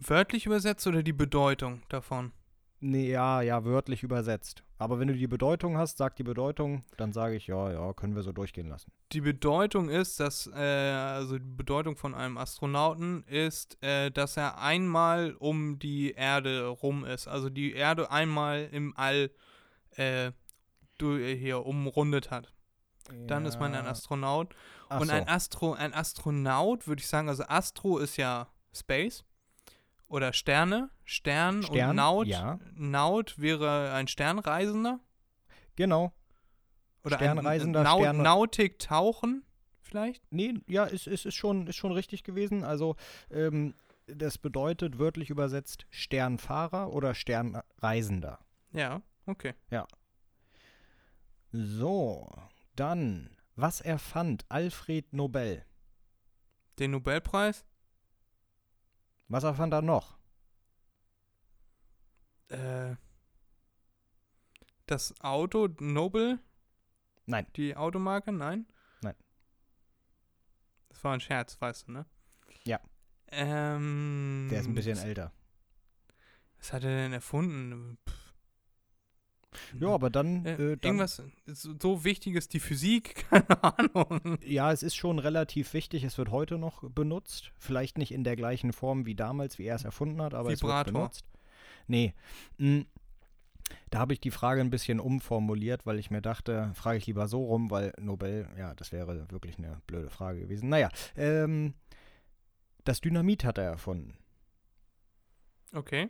wörtlich übersetzt oder die Bedeutung davon? Nee, ja, ja, wörtlich übersetzt. Aber wenn du die Bedeutung hast, sag die Bedeutung, dann sage ich, ja, ja, können wir so durchgehen lassen. Die Bedeutung ist, dass, äh, also die Bedeutung von einem Astronauten ist, äh, dass er einmal um die Erde rum ist. Also die Erde einmal im All äh, äh, hier umrundet hat. Dann ist man ein Astronaut. Ach Und so. ein, Astro, ein Astronaut, würde ich sagen, also Astro ist ja Space oder Sterne, Stern, Stern, und Naut. ja. Naut wäre ein Sternreisender Genau. oder Sternreisender, ein Nau Sterne- Nautik tauchen vielleicht. Nee, ja, es ist, ist, schon, ist schon richtig gewesen. Also, ähm, das bedeutet wörtlich übersetzt Sternfahrer oder Sternreisender. Ja, okay. So, dann, was erfand Alfred Nobel? Den Nobelpreis? Was erfand er noch? Äh, das Auto Nobel? Nein. Die Automarke? Nein? Nein. Das war ein Scherz, weißt du, ne? Ja. Ähm, Der ist ein bisschen älter. Was hat er denn erfunden? Pff. Ja, aber dann, Äh, äh, dann irgendwas so Wichtiges, die Physik, keine Ahnung. Ja, es ist schon relativ wichtig. Es wird heute noch benutzt. Vielleicht nicht in der gleichen Form wie damals, wie er es erfunden hat, aber es wird Vibrator. benutzt. Nee. mm, Da habe ich die Frage ein bisschen umformuliert, weil ich mir dachte, frage ich lieber so rum, weil Nobel, ja, das wäre wirklich eine blöde Frage gewesen. Naja, ähm, das Dynamit hat er erfunden. Okay.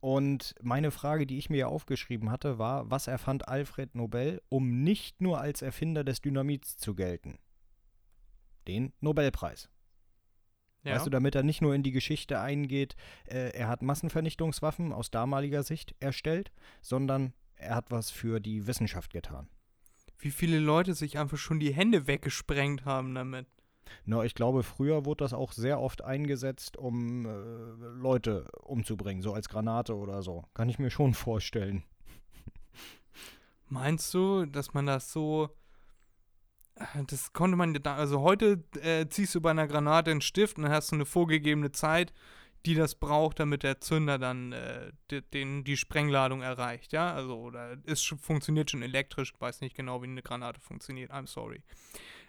Und meine Frage, die ich mir aufgeschrieben hatte, war, was erfand Alfred Nobel, um nicht nur als Erfinder des Dynamits zu gelten? Den Nobelpreis. Ja. Weißt du, damit er nicht nur in die Geschichte eingeht, äh, er hat Massenvernichtungswaffen aus damaliger Sicht erstellt, sondern er hat was für die Wissenschaft getan. Wie viele Leute sich einfach schon die Hände weggesprengt haben damit. Na, ich glaube, früher wurde das auch sehr oft eingesetzt, um äh, Leute umzubringen, so als Granate oder so. Kann ich mir schon vorstellen. Meinst du, dass man das so. äh, Das konnte man. Also heute äh, ziehst du bei einer Granate einen Stift und dann hast du eine vorgegebene Zeit, die das braucht, damit der Zünder dann äh, de- den, die Sprengladung erreicht, ja? Also, oder es funktioniert schon elektrisch, ich weiß nicht genau, wie eine Granate funktioniert, I'm sorry.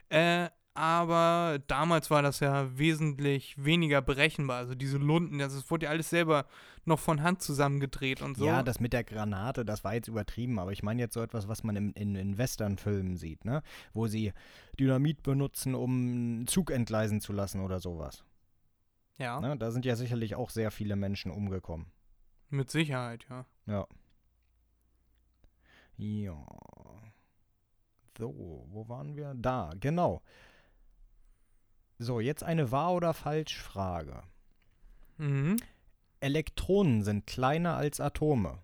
Äh, aber damals war das ja wesentlich weniger berechenbar. Also diese Lunden, das wurde ja alles selber noch von Hand zusammengedreht und so. Ja, das mit der Granate, das war jetzt übertrieben, aber ich meine jetzt so etwas, was man im, in, in Westernfilmen sieht, ne? Wo sie Dynamit benutzen, um einen Zug entgleisen zu lassen oder sowas. ja. Ne? Da sind ja sicherlich auch sehr viele Menschen umgekommen. mit Sicherheit, ja. Ja. Ja. So, wo waren wir? Da, genau. So, jetzt eine Wahr- oder Falsch-Frage. Mhm. Elektronen sind kleiner als Atome.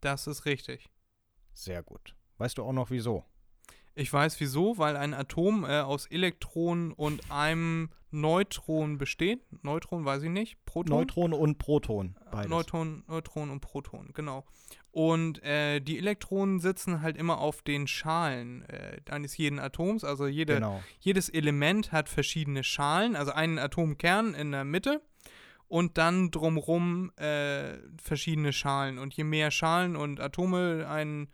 Das ist richtig. Sehr gut. Weißt du auch noch wieso? Ich weiß wieso, weil ein Atom äh, aus Elektronen und einem Neutron besteht. Neutron weiß ich nicht. Proton? Neutron und Proton. Beides. Neutron, Neutron und Proton, genau. Und äh, die Elektronen sitzen halt immer auf den Schalen äh, eines jeden Atoms. Also jede, Genau. jedes Element hat verschiedene Schalen, also einen Atomkern in der Mitte und dann drumrum äh, verschiedene Schalen. Und je mehr Schalen und Atome ein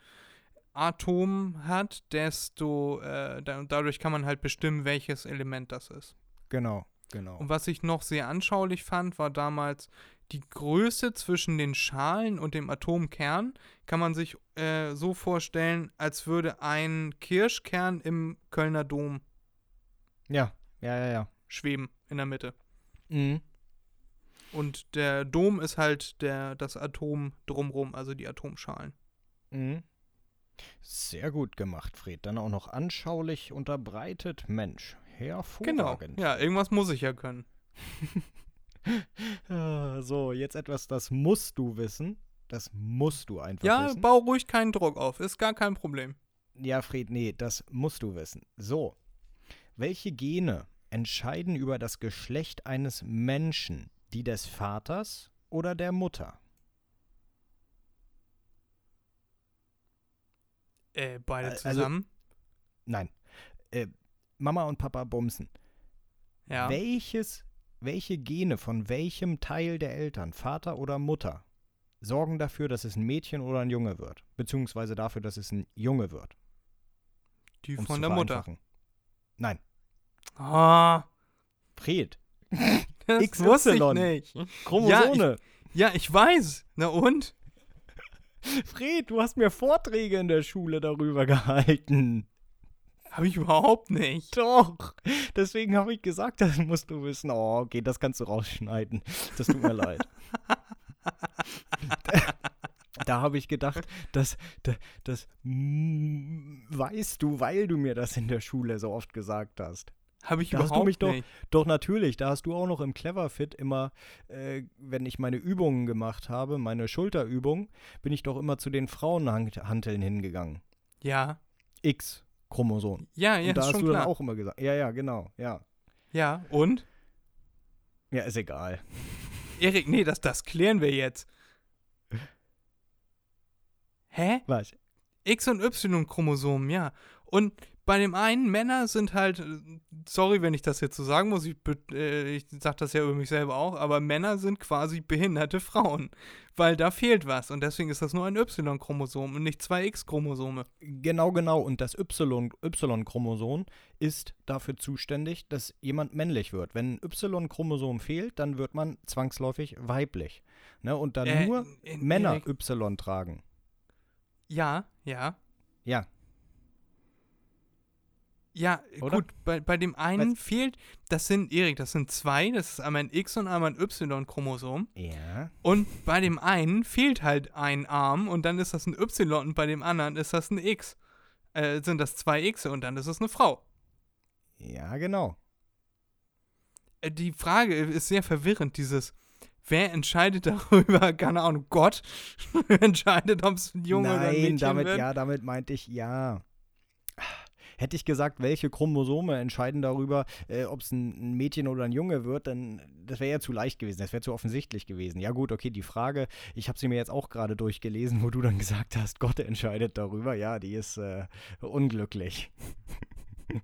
Atom hat, desto äh, da, dadurch kann man halt bestimmen, welches Element das ist. Genau. Genau. Und was ich noch sehr anschaulich fand, war damals die Größe zwischen den Schalen und dem Atomkern kann man sich äh, so vorstellen, als würde ein Kirschkern im Kölner Dom Ja, ja, ja, ja. schweben in der Mitte. Mhm. Und der Dom ist halt der, das Atom drumrum, also die Atomschalen. Mhm. Sehr gut gemacht, Fred. Dann auch noch anschaulich unterbreitet. Mensch, Genau. hervorragend. Ja, irgendwas muss ich ja können. Ah, So, jetzt etwas, das musst du wissen. Das musst du einfach Ja, wissen. bau ruhig keinen Druck auf, ist gar kein Problem. Ja, Fred, nee, das musst du wissen. So, welche Gene entscheiden über das Geschlecht eines Menschen? Die des Vaters oder der Mutter? Äh, beide also- zusammen. Nein. Äh, Mama und Papa bumsen. ja. Welches, welche Gene von welchem Teil der Eltern, Vater oder Mutter, sorgen dafür, dass es ein Mädchen oder ein Junge wird? Beziehungsweise dafür, dass es ein Junge wird? Die um's von der Mutter. Nein. Ah, Fred. das XY. wusste ich nicht. Chromosome. Ja, ich weiß. Na und? Fred, du hast mir Vorträge in der Schule darüber gehalten. Habe ich überhaupt nicht. Doch. Deswegen habe ich gesagt, das musst du wissen. Oh, okay, das kannst du rausschneiden. Das tut mir leid. Da, da habe ich gedacht, das, das, das mm, weißt du, weil du mir das in der Schule so oft gesagt hast. Habe ich Da hast du überhaupt mich doch- nicht. Doch natürlich, da hast du auch noch im Cleverfit immer, äh, wenn ich meine Übungen gemacht habe, meine Schulterübung, bin ich doch immer zu den Frauenhanteln hingegangen. Ja. X-Chromosom. Ja, ja, Und da ist hast schon du klar. dann auch immer gesagt. Ja, ja, genau, ja. Ja, und? Ja, ist egal. Erik, nee, das, das klären wir jetzt. Hä? Was? X- und Y-Chromosomen, ja. Und bei dem einen, Männer sind halt, äh, sorry, wenn ich das jetzt so sagen muss, ich, äh, ich sag das ja über mich selber auch, aber Männer sind quasi behinderte Frauen, weil da fehlt was und deswegen ist das nur ein Y-Chromosom und nicht zwei X-Chromosome. Genau, genau. Und das Y-Chromosom ist dafür zuständig, dass jemand männlich wird. Wenn ein Y-Chromosom fehlt, dann wird man zwangsläufig weiblich. Ne? Und dann Äh, nur äh, Männer. Y tragen. Ja, ja. Ja. Ja, Oder? gut, bei, bei dem einen fehlt, das sind, Erik, das sind zwei, das ist einmal ein X und einmal ein Y-Chromosom. Ja. Und bei dem einen fehlt halt ein Arm und dann ist das ein Y und bei dem anderen ist das ein X. Äh, sind das zwei X und dann ist es eine Frau. Ja, genau. Äh, die Frage ist sehr verwirrend, dieses, wer entscheidet darüber, keine Ahnung, Gott entscheidet, ob es ein Junge oder ein Nein, Mädchen damit, wird? ja, damit meinte ich, ja. Hätte ich gesagt, welche Chromosome entscheiden darüber, äh, ob es ein, Mädchen oder ein Junge wird, dann das wäre ja zu leicht gewesen, das wäre zu offensichtlich gewesen. Ja gut, okay, die Frage, ich habe sie mir jetzt auch gerade durchgelesen, wo du dann gesagt hast, Gott entscheidet darüber. Ja, die ist äh, unglücklich.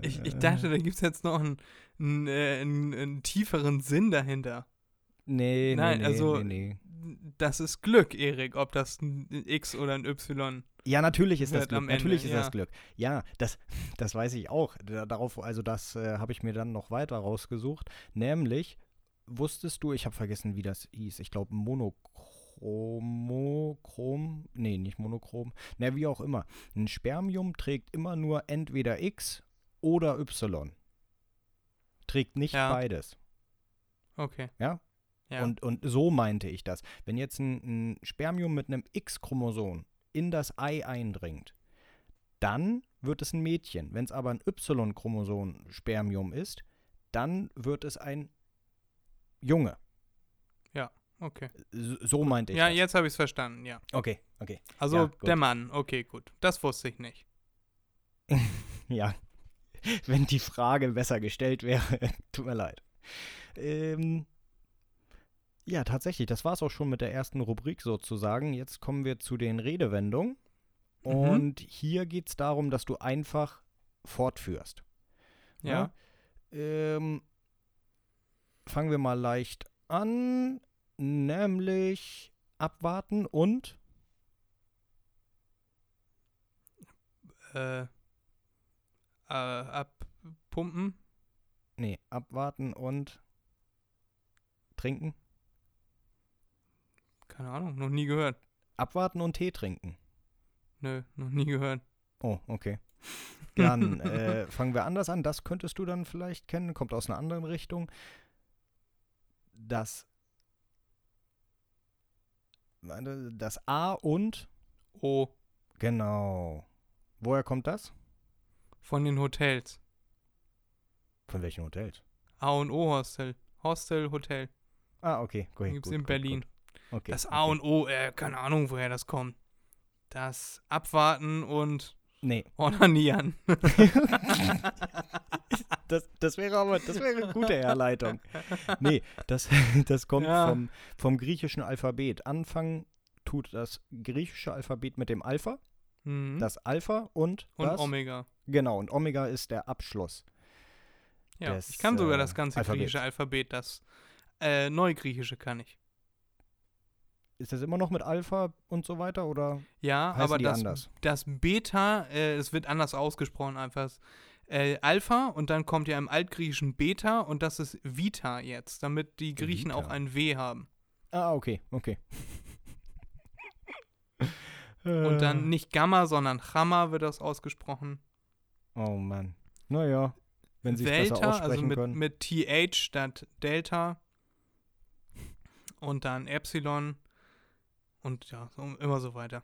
Ich, ich dachte, da gibt es jetzt noch einen, einen, äh, einen, einen tieferen Sinn dahinter. Nee, Nein, nee, also- nee, nee. Das ist Glück, Erik, ob das ein X oder ein Y. Ja, natürlich ist das Glück. Ende, Natürlich ist ja. das Glück. Ja, das, das weiß ich auch. Da, darauf, also das äh, habe ich mir dann noch weiter rausgesucht. Nämlich, wusstest du, ich habe vergessen, wie das hieß. Ich glaube, Monochromochrom. Nee, nicht monochrom. Na, wie auch immer. Ein Spermium trägt immer nur entweder X oder Y. Trägt nicht Ja. beides. Okay. Ja? Ja. Und, und so meinte ich das. Wenn jetzt ein, ein Spermium mit einem X-Chromosom in das Ei eindringt, dann wird es ein Mädchen. Wenn es aber ein Y-Chromosom-Spermium ist, dann wird es ein Junge. okay. So, so meinte ich Ja, das. jetzt habe ich es verstanden, ja. Okay, okay. Also Ja, der Mann, okay, gut. Das wusste ich nicht. Ja. Wenn die Frage besser gestellt wäre, tut mir leid. Ähm, ja, tatsächlich, das war es auch schon mit der ersten Rubrik sozusagen. Jetzt kommen wir zu den Redewendungen. Mhm. Und hier geht es darum, dass du einfach fortführst. Ja. Ähm, fangen wir mal leicht an, nämlich abwarten und Äh, äh, abpumpen. nee, abwarten und trinken? Keine Ahnung, noch nie gehört. Abwarten und Tee trinken. Nö, noch nie gehört. Oh, okay. Dann äh, fangen wir anders an. Das könntest du dann vielleicht kennen, kommt aus einer anderen Richtung. Das, das A und, Oh, genau. Woher kommt das? von den Hotels. Von welchen Hotels? A und O Hostel. Hostel, Hotel. Ah, okay. Gut, Gibt's gut, in gut, Berlin. Gut. Okay. Das A okay. und O, äh, keine Ahnung, woher das kommt. Das Abwarten und Nee, Onanieren. das, das wäre aber, das wäre eine gute Herleitung. Nee, das, das kommt Ja. vom, vom griechischen Alphabet. Anfangen tut das griechische Alphabet mit dem Alpha, Mhm. das Alpha und, und das, Omega. Genau, und Omega ist der Abschluss. Ja, des, ich kann sogar äh, das ganze Alphabets. griechische Alphabet. Das äh, Neugriechische kann ich. Ist das immer noch mit Alpha und so weiter oder? Ja, aber die das, anders? das Beta, äh, es wird anders ausgesprochen einfach. Äh, Alpha und dann kommt ja im Altgriechischen Beta und das ist Vita jetzt, damit die Griechen auch Vita. ein W haben. Ah, okay, okay. Und Äh. dann nicht Gamma, sondern Chamma wird das ausgesprochen. Oh Mann. Naja, wenn sie es besser Delta, aussprechen also mit, können. mit TH statt Delta. Und dann Epsilon. Und ja, immer so weiter.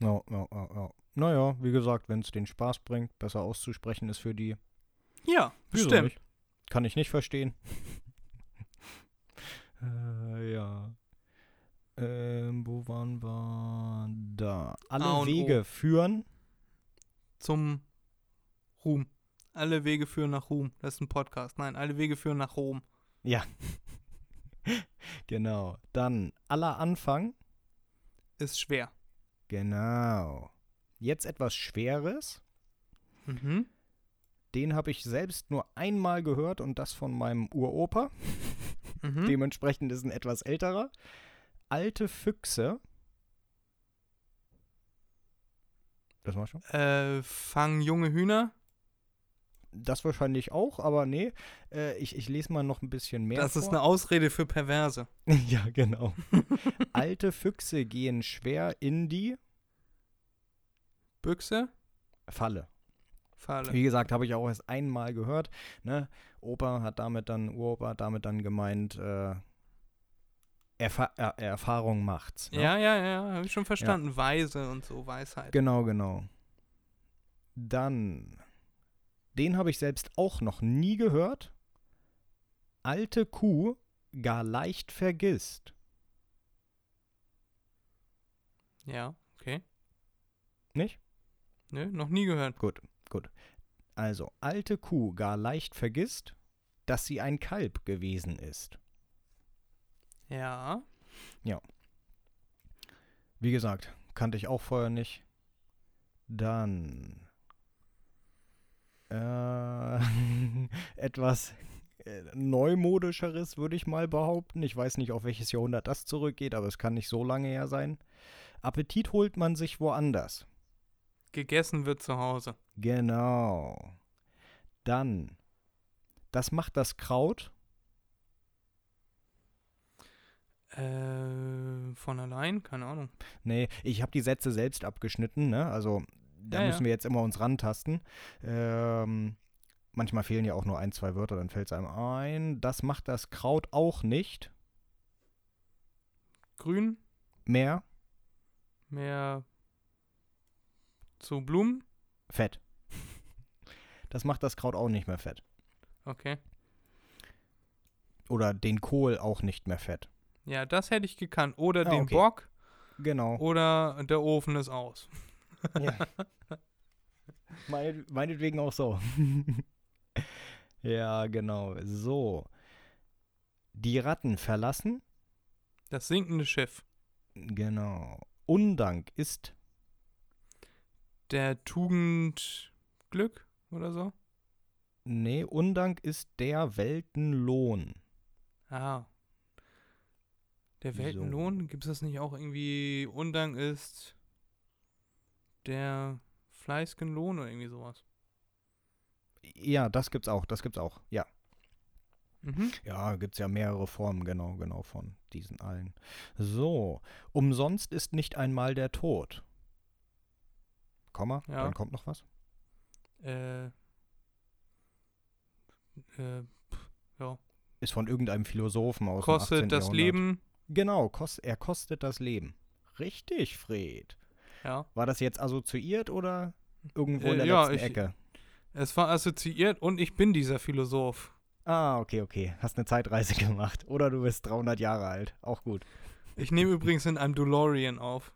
Ja, ja, ja, ja. Naja, wie gesagt, wenn es den Spaß bringt, besser auszusprechen ist für die. Ja, bestimmt. Kann ich nicht verstehen. äh, ja. Ähm, wo waren wir? Da. Alle A und O. Wege führen. Zum Ruhm. Alle Wege führen nach Ruhm. Das ist ein Podcast. Nein, alle Wege führen nach Rom. Ja. genau. Dann aller Anfang. Ist schwer. Genau. Jetzt etwas Schweres. Mhm. Den habe ich selbst nur einmal gehört und das von meinem Uropa. Mhm. Dementsprechend ist ein etwas älterer. Alte Füchse. Das war schon. Äh, fangen junge Hühner. Das wahrscheinlich auch, aber nee. Äh, ich, ich lese mal noch ein bisschen mehr. das ist vor. eine Ausrede für Perverse. ja, genau. Alte Füchse gehen schwer in die Büchse, Falle. Falle. Wie gesagt, habe ich auch erst einmal gehört. Ne? Opa hat damit dann, Uropa hat damit dann gemeint, äh, Erfa er Erfahrung macht's. Ne? Ja, ja, ja, habe ich schon verstanden. Weise und so, Weisheit. Genau, genau. Dann, den habe ich selbst auch noch nie gehört. Alte Kuh gar leicht vergisst. Ja, okay. Nicht? Nö, noch nie gehört. Gut, gut. Also, alte Kuh gar leicht vergisst, dass sie ein Kalb gewesen ist. Ja. Wie gesagt, kannte ich auch vorher nicht. Dann äh, etwas äh, neumodischeres, würde ich mal behaupten. Ich weiß nicht, auf welches Jahrhundert das zurückgeht, aber es kann nicht so lange her sein. Appetit holt man sich woanders. Gegessen wird zu Hause. Genau. Dann, das macht das Kraut. Äh, von allein? Keine Ahnung. Nee, ich habe die Sätze selbst abgeschnitten, ne? Also da Ja, müssen wir jetzt immer uns rantasten. Ähm, manchmal fehlen ja auch nur ein, zwei Wörter, dann fällt es einem ein. Das macht das Kraut auch nicht. Grün, Mehr mehr zu Blumen. Fett. Das macht das Kraut auch nicht mehr fett. Okay. Oder den Kohl auch nicht mehr fett. Ja, das hätte ich gekannt. Oder Ah, den okay. Bock. Genau. Oder der Ofen ist aus. Ja. Meinet, meinetwegen auch so. ja, genau. So. Die Ratten verlassen. Das sinkende Schiff. Genau. Undank ist Der Tugend Glück oder so. Nee, Undank ist der Weltenlohn. Ah. Der So. Weltenlohn? Gibt es das nicht auch irgendwie? Undank ist der fleißigen Lohn oder irgendwie sowas. Ja, das gibt's auch, das gibt's auch, ja. Mhm. Ja, gibt es ja mehrere Formen, genau, genau, von diesen allen. So, umsonst ist nicht einmal der Tod. Komma, Ja. dann kommt noch was. Äh. Äh, pff, ja. Ist von irgendeinem Philosophen aus dem 18. Kostet das Jahrhundert. Leben. Genau, kost, er kostet das Leben. Richtig, Fred. Ja. War das jetzt assoziiert oder irgendwo Äh, in der ja, letzten ich- Ecke? Es war assoziiert und ich bin dieser Philosoph. Ah, okay, okay. Hast eine Zeitreise gemacht. Oder du bist 300 Jahre alt. Auch gut. Ich nehme übrigens in einem DeLorean auf,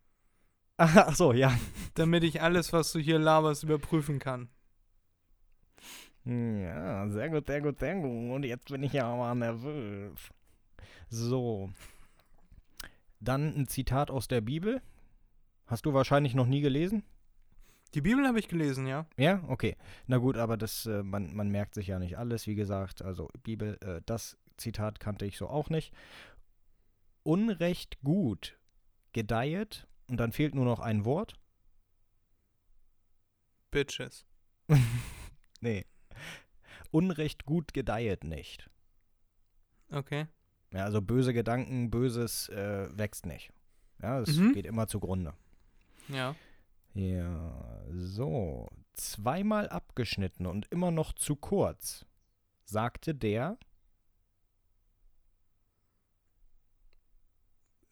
Ach so, ja. damit ich alles, was du hier laberst, überprüfen kann. Ja, sehr gut, sehr gut, sehr gut. Und jetzt bin ich ja mal nervös. So. Dann ein Zitat aus der Bibel. Hast du wahrscheinlich noch nie gelesen? Die Bibel habe ich gelesen, ja. Ja, okay. Na gut, aber das, äh, man, man merkt sich ja nicht alles, wie gesagt. Also Bibel, äh, das Zitat kannte ich so auch nicht. Unrecht gut gedeihet und dann fehlt nur noch ein Wort. Bitches. Nee. Unrecht gut gedeihet nicht. Okay. Ja, also böse Gedanken, Böses äh, wächst nicht. Ja, es Mhm. geht immer zugrunde. Ja. Ja, so. Zweimal abgeschnitten und immer noch zu kurz, sagte der.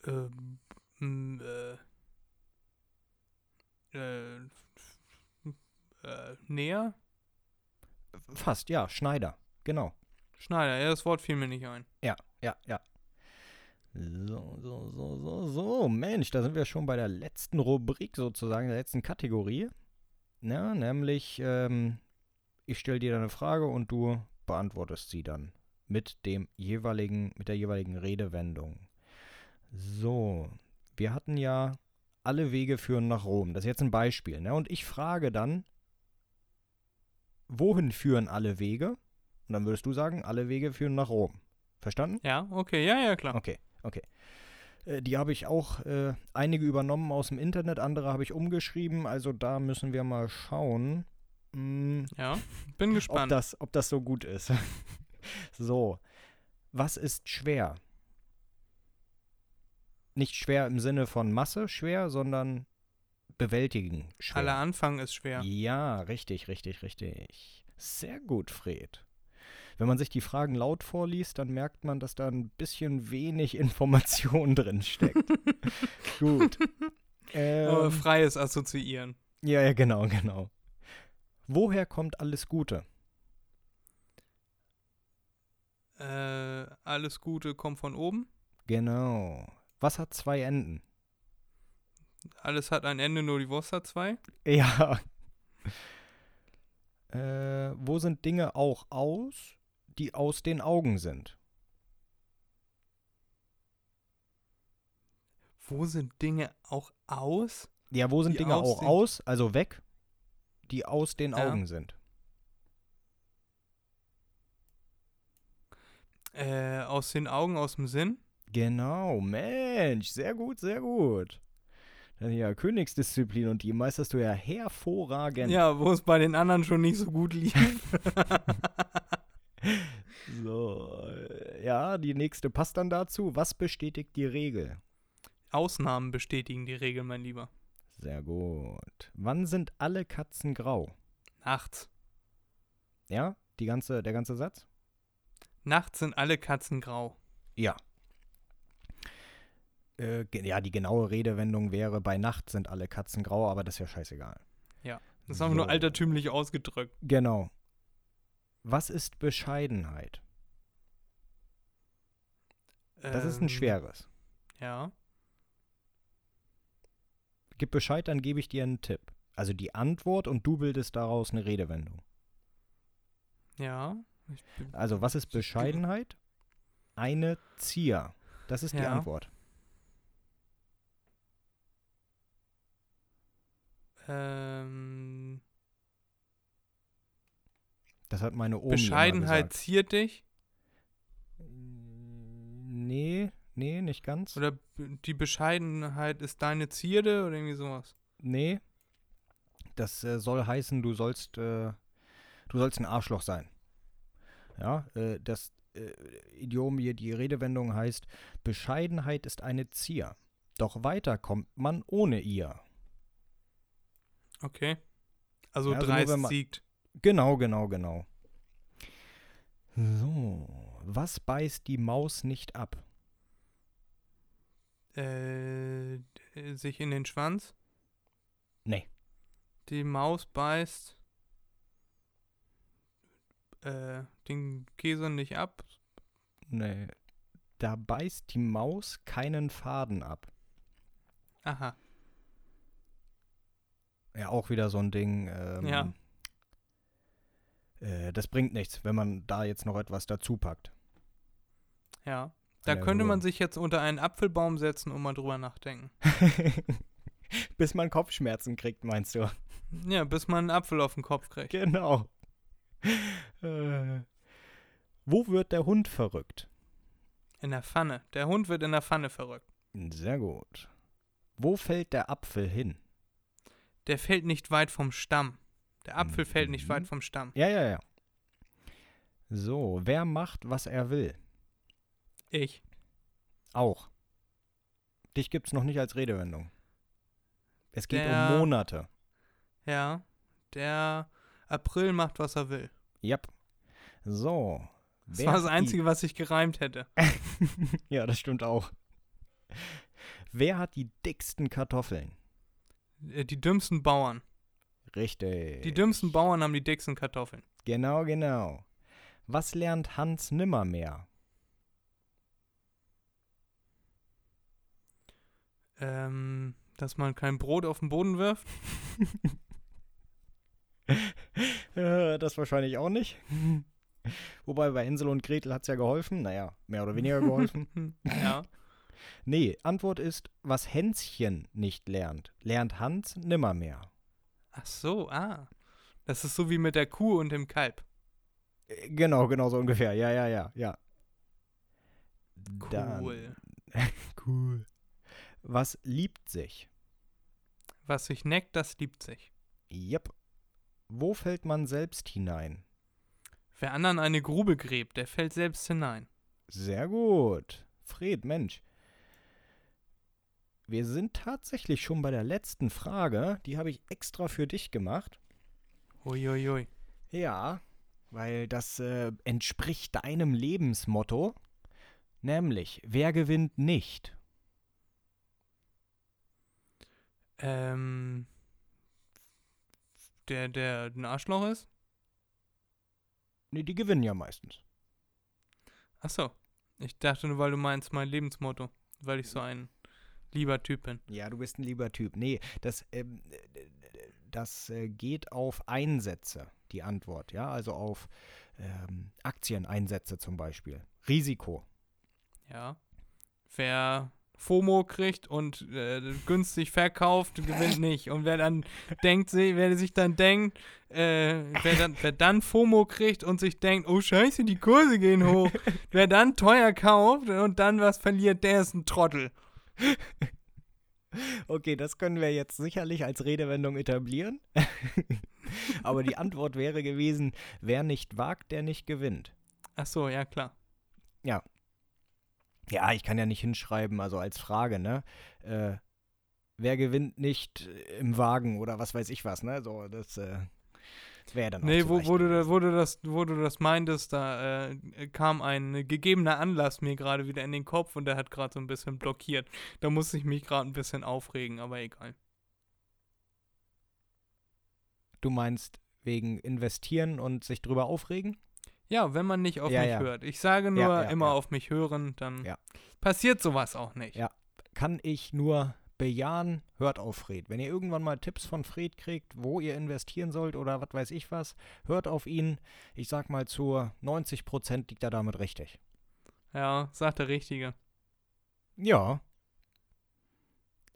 Ähm, äh, äh, äh, näher? Fast, ja, Schneider. Genau. Schneider, ja, das Wort fiel mir nicht ein. Ja, ja, ja. So, so, so, so, so. Mensch, da sind wir schon bei der letzten Rubrik sozusagen, der letzten Kategorie. Ja, nämlich, ähm, ich stelle dir eine Frage und du beantwortest sie dann mit dem jeweiligen, mit der jeweiligen Redewendung. So, wir hatten ja alle Wege führen nach Rom. Das ist jetzt ein Beispiel, ne? Und ich frage dann, wohin führen alle Wege? Und dann würdest du sagen, alle Wege führen nach Rom. Verstanden? Ja, okay, ja, ja, klar. Okay, okay. Äh, Die habe ich auch äh, einige übernommen aus dem Internet, andere habe ich umgeschrieben. Also da müssen wir mal schauen, mh, Ja, bin ob, gespannt. das, ob das so gut ist. so, was ist schwer? Nicht schwer im Sinne von Masse schwer, sondern bewältigen schwer. Aller Anfang ist schwer. Ja, richtig, richtig, richtig. Sehr gut, Fred. Wenn man sich die Fragen laut vorliest, dann merkt man, dass da ein bisschen wenig Information drin steckt. gut. Aber Ähm, freies Assoziieren. ja, ja, genau, genau. Woher kommt alles Gute? Äh, alles Gute kommt von oben. Genau. Was hat zwei Enden? Alles hat ein Ende, nur die Wurst hat zwei. Ja. Äh, wo sind Dinge auch aus, die aus den Augen sind? Wo sind Dinge auch aus? Ja, wo sind Dinge auch aus, also weg, die aus den Ja. Augen sind? Äh, aus den Augen, aus dem Sinn? Genau, Mensch, sehr gut, sehr gut. Ja Königsdisziplin und die meisterst du ja hervorragend. Ja, wo es bei den anderen schon nicht so gut lief. So, äh, ja, die nächste passt dann dazu. Was bestätigt die Regel? Ausnahmen bestätigen die Regel, mein Lieber. Sehr gut. Wann sind alle Katzen grau? Nachts. Ja, die ganze, der ganze Satz? Nachts sind alle Katzen grau. Ja. Äh, ja, die genaue Redewendung wäre, bei Nacht sind alle Katzen grau, aber das ist ja scheißegal. Das haben wir nur So. altertümlich ausgedrückt. Genau. Was ist Bescheidenheit? Das ist ein Ähm, schweres. Ja. Gib Bescheid, dann gebe ich dir einen Tipp. Also die Antwort und du bildest daraus eine Redewendung. Ja. Also was ist Bescheidenheit? Eine Zier. Das ist die Ja. Antwort. ähm, Das hat meine Omi Bescheidenheit ziert dich? Nee, nee, nicht ganz. Oder die Bescheidenheit ist deine Zierde oder irgendwie sowas? Nee. Das äh, soll heißen, du sollst, äh, du sollst ein Arschloch sein. Ja, äh, das äh, Idiom hier, die Redewendung heißt, Bescheidenheit ist eine Zier, doch weiter kommt man ohne ihr. Okay. Also, Ja, also dreist siegt. Genau, genau, genau. So, was beißt die Maus nicht ab? Äh, sich in den Schwanz. Nee. Die Maus beißt äh, den Käse nicht ab. Nee. Da beißt die Maus keinen Faden ab. Aha. Ja, auch wieder so ein Ding. Ähm, Ja. Äh, das bringt nichts, wenn man da jetzt noch etwas dazu packt. Ja. Da könnte nur- man sich jetzt unter einen Apfelbaum setzen und mal drüber nachdenken. Bis man Kopfschmerzen kriegt, meinst du? Ja, bis man einen Apfel auf den Kopf kriegt. Genau. Äh, wo wird der Hund verrückt? In der Pfanne. Der Hund wird in der Pfanne verrückt. Sehr gut. Wo fällt der Apfel hin? Der fällt nicht weit vom Stamm. Der Apfel fällt nicht Mhm. weit vom Stamm. Ja, ja, ja. So, wer macht, was er will? Ich. Auch. Dich gibt's noch nicht als Redewendung. Es geht Der- um Monate. Ja. Der April macht, was er will. Yep. So. Das war das die- Einzige, was ich gereimt hätte. ja, das stimmt auch. Wer hat die dicksten Kartoffeln? Äh, Die dümmsten Bauern. Richtig. Die dümmsten Bauern haben die dicksten Kartoffeln. Genau, genau. Was lernt Hans nimmermehr? Ähm, dass man kein Brot auf den Boden wirft. Äh, das wahrscheinlich auch nicht. Wobei bei Hänsel und Gretel hat es ja geholfen. Naja, mehr oder weniger geholfen. ja. nee, Antwort ist, was Hänschen nicht lernt, lernt Hans nimmermehr. Ach so, ah. Das ist so wie mit der Kuh und dem Kalb. Äh, Genau, genau so ungefähr. Ja, ja, ja, ja. Dann- Cool. cool. Was liebt sich? Was sich neckt, das liebt sich. Yep. Wo fällt man selbst hinein? Wer anderen eine Grube gräbt, der fällt selbst hinein. Sehr gut. Fred, Mensch. Wir sind tatsächlich schon bei der letzten Frage. Die habe ich extra für dich gemacht. Uiuiui. Ja, weil das äh, entspricht deinem Lebensmotto. Nämlich, wer gewinnt nicht? Ähm. Der, der ein Arschloch ist? Nee, die gewinnen ja meistens. Ach so. Ich dachte nur, weil du meinst mein Lebensmotto. Weil ich so ein lieber Typ bin. Ja, du bist ein lieber Typ. Nee, das, ähm, äh, das äh, geht auf Einsätze, die Antwort. Ja, also auf ähm, Aktieneinsätze zum Beispiel. Risiko. Ja. Wer FOMO kriegt und äh, günstig verkauft, gewinnt nicht. Und wer dann denkt, wer sich dann denkt, äh, wer, dann, wer dann FOMO kriegt und sich denkt, oh scheiße, die Kurse gehen hoch. wer dann teuer kauft und dann was verliert, der ist ein Trottel. Okay, das können wir jetzt sicherlich als Redewendung etablieren. Aber die Antwort wäre gewesen, wer nicht wagt, der nicht gewinnt. Ach so, ja klar. Ja, ich kann ja nicht hinschreiben, also als Frage, ne? Äh, wer gewinnt nicht im Wagen oder was weiß ich was, ne? So, das äh, wäre dann Nee, wo, wo, du, wo, du das, wo du das meintest, da äh, kam ein gegebener Anlass mir gerade wieder in den Kopf und der hat gerade so ein bisschen blockiert. Da musste ich mich gerade ein bisschen aufregen, aber egal. Du meinst wegen investieren und sich drüber aufregen? Ja, wenn man nicht auf Ja, mich ja. hört. Ich sage nur ja, immer auf mich hören, dann Ja. passiert sowas auch nicht. Ja. Kann ich nur bejahen, hört auf Fred. Wenn ihr irgendwann mal Tipps von Fred kriegt, wo ihr investieren sollt oder was weiß ich was, hört auf ihn. Ich sag mal zu 90% liegt er damit richtig. Ja, sagt der Richtige. Ja.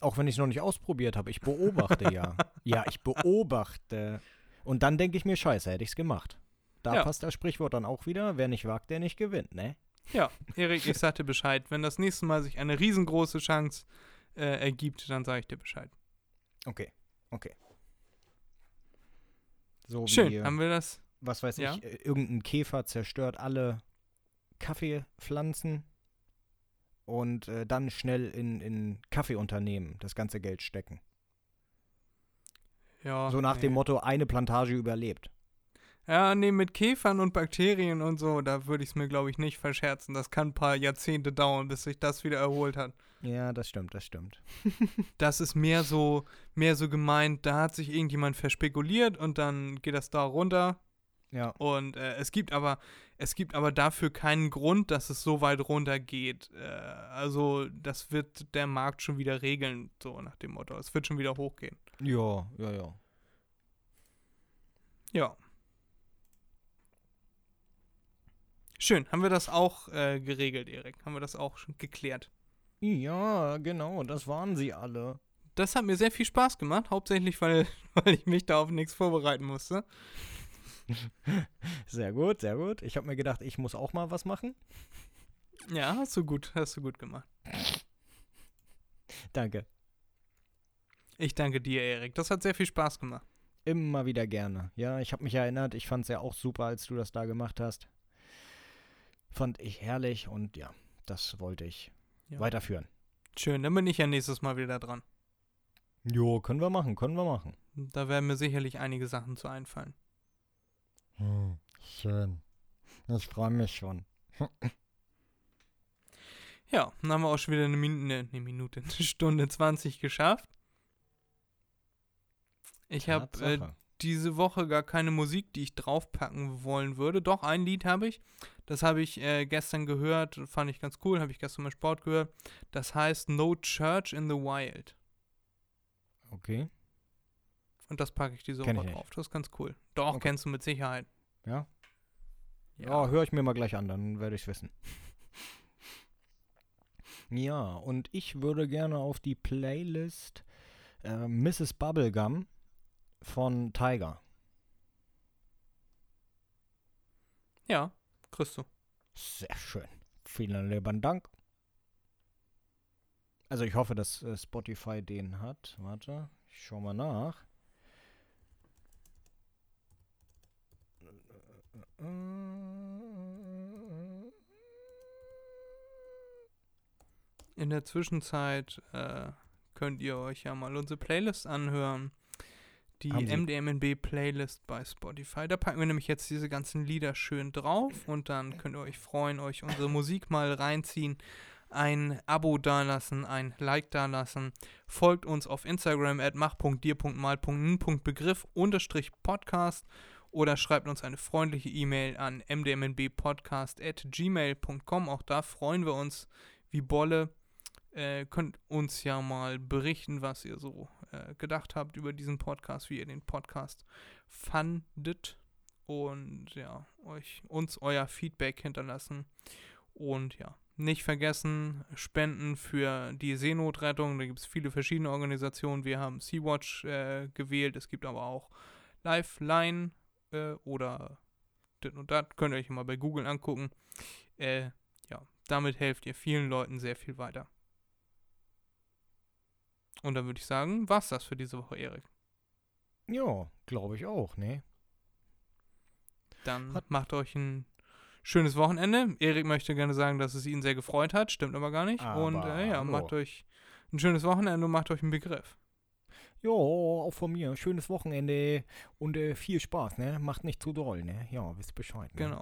Auch wenn ich es noch nicht ausprobiert habe, ich beobachte ja. Ja, ich beobachte. Und dann denke ich mir, scheiße, hätte ich es gemacht. Da Ja. passt das Sprichwort dann auch wieder, wer nicht wagt, der nicht gewinnt, ne? Ja, Erik, ich sag dir Bescheid. Wenn das nächste Mal sich eine riesengroße Chance äh, ergibt, dann sage ich dir Bescheid. Okay, okay. So Schön, wie, haben wir das was weiß Ja. ich, äh, irgendein Käfer zerstört alle Kaffeepflanzen und äh, dann schnell in, in Kaffeeunternehmen das ganze Geld stecken. Ja. So nach nee. dem Motto, eine Plantage überlebt. Ja, nee, mit Käfern und Bakterien und so, da würde ich es mir, glaube ich, nicht verscherzen. Das kann ein paar Jahrzehnte dauern, bis sich das wieder erholt hat. Ja, das stimmt, das stimmt. Das ist mehr so, mehr so gemeint, da hat sich irgendjemand verspekuliert und dann geht das da runter. Ja, Und äh, es gibt aber, es gibt aber dafür keinen Grund, dass es so weit runter geht. Äh, also, das wird der Markt schon wieder regeln, so nach dem Motto. Es wird schon wieder hochgehen. ja, ja, ja. Ja. Schön, haben wir das auch äh, geregelt, Erik? Haben wir das auch schon geklärt? Ja, genau, das waren sie alle. Das hat mir sehr viel Spaß gemacht, hauptsächlich, weil, weil ich mich da auf nichts vorbereiten musste. Sehr gut, sehr gut. Ich habe mir gedacht, ich muss auch mal was machen. Ja, hast du gut, hast du gut gemacht. Danke. Ich danke dir, Erik. Das hat sehr viel Spaß gemacht. Immer wieder gerne. Ja, ich habe mich erinnert, ich fand es ja auch super, als du das da gemacht hast. Fand ich herrlich und ja, das wollte ich Ja. weiterführen. Schön, dann bin ich ja nächstes Mal wieder dran. Jo, können wir machen, können wir machen. Da werden mir sicherlich einige Sachen zu einfallen. Hm, schön. Ich freue mich schon. Ja, dann haben wir auch schon wieder eine, Min ne, eine Minute, eine Stunde 20 geschafft. Ich habe äh. Diese Woche gar keine Musik, die ich draufpacken wollen würde. Doch, ein Lied habe ich. Das habe ich äh, gestern gehört, fand ich ganz cool, habe ich gestern beim Sport gehört. Das heißt No Church in the Wild. Okay. Und das packe ich diese Kenn Woche ich drauf. Das ist ganz cool. Doch, Okay. kennst du mit Sicherheit. Ja? Ja, höre ich mir mal gleich an, dann werde ich es wissen. ja, und ich würde gerne auf die Playlist äh, Mrs. Bubblegum von Tiger. ja kriegst du. Sehr schön. Vielen lieben Dank. Also ich hoffe, dass äh, Spotify den hat. Warte, ich schau mal nach. In der Zwischenzeit äh, könnt ihr euch ja mal unsere Playlist anhören. Die? MDMNB-Playlist bei Spotify. Da packen wir nämlich jetzt diese ganzen Lieder schön drauf und dann könnt ihr euch freuen, euch unsere Musik mal reinziehen. Ein Abo dalassen, ein Like dalassen. Folgt uns auf Instagram at mach.dir.mal.n.begriff unterstrich Podcast oder schreibt uns eine freundliche E-Mail an mdmnbpodcast at gmail.com. Auch da freuen wir uns wie Bolle. Äh, könnt uns ja mal berichten, was ihr so äh, gedacht habt über diesen Podcast, wie ihr den Podcast fandet und ja, euch uns euer Feedback hinterlassen. Und ja, nicht vergessen, Spenden für die Seenotrettung. Da gibt es viele verschiedene Organisationen. Wir haben Sea-Watch äh, gewählt. Es gibt aber auch Lifeline äh, oder das und das. Könnt ihr euch mal bei Google angucken. Äh, ja, damit helft ihr vielen Leuten sehr viel weiter. Und dann würde ich sagen, war's das für diese Woche, Erik. Ja, glaube ich auch, ne? Dann Hat- macht euch ein schönes Wochenende. Erik möchte gerne sagen, dass es ihn sehr gefreut hat, stimmt aber gar nicht. und Aber äh, ja, macht euch ein schönes Wochenende und macht euch einen Begriff. Jo, auch von mir. Schönes Wochenende und äh, viel Spaß, ne? Macht nicht zu doll, ne? Ja, wisst Bescheid. Ne? Genau.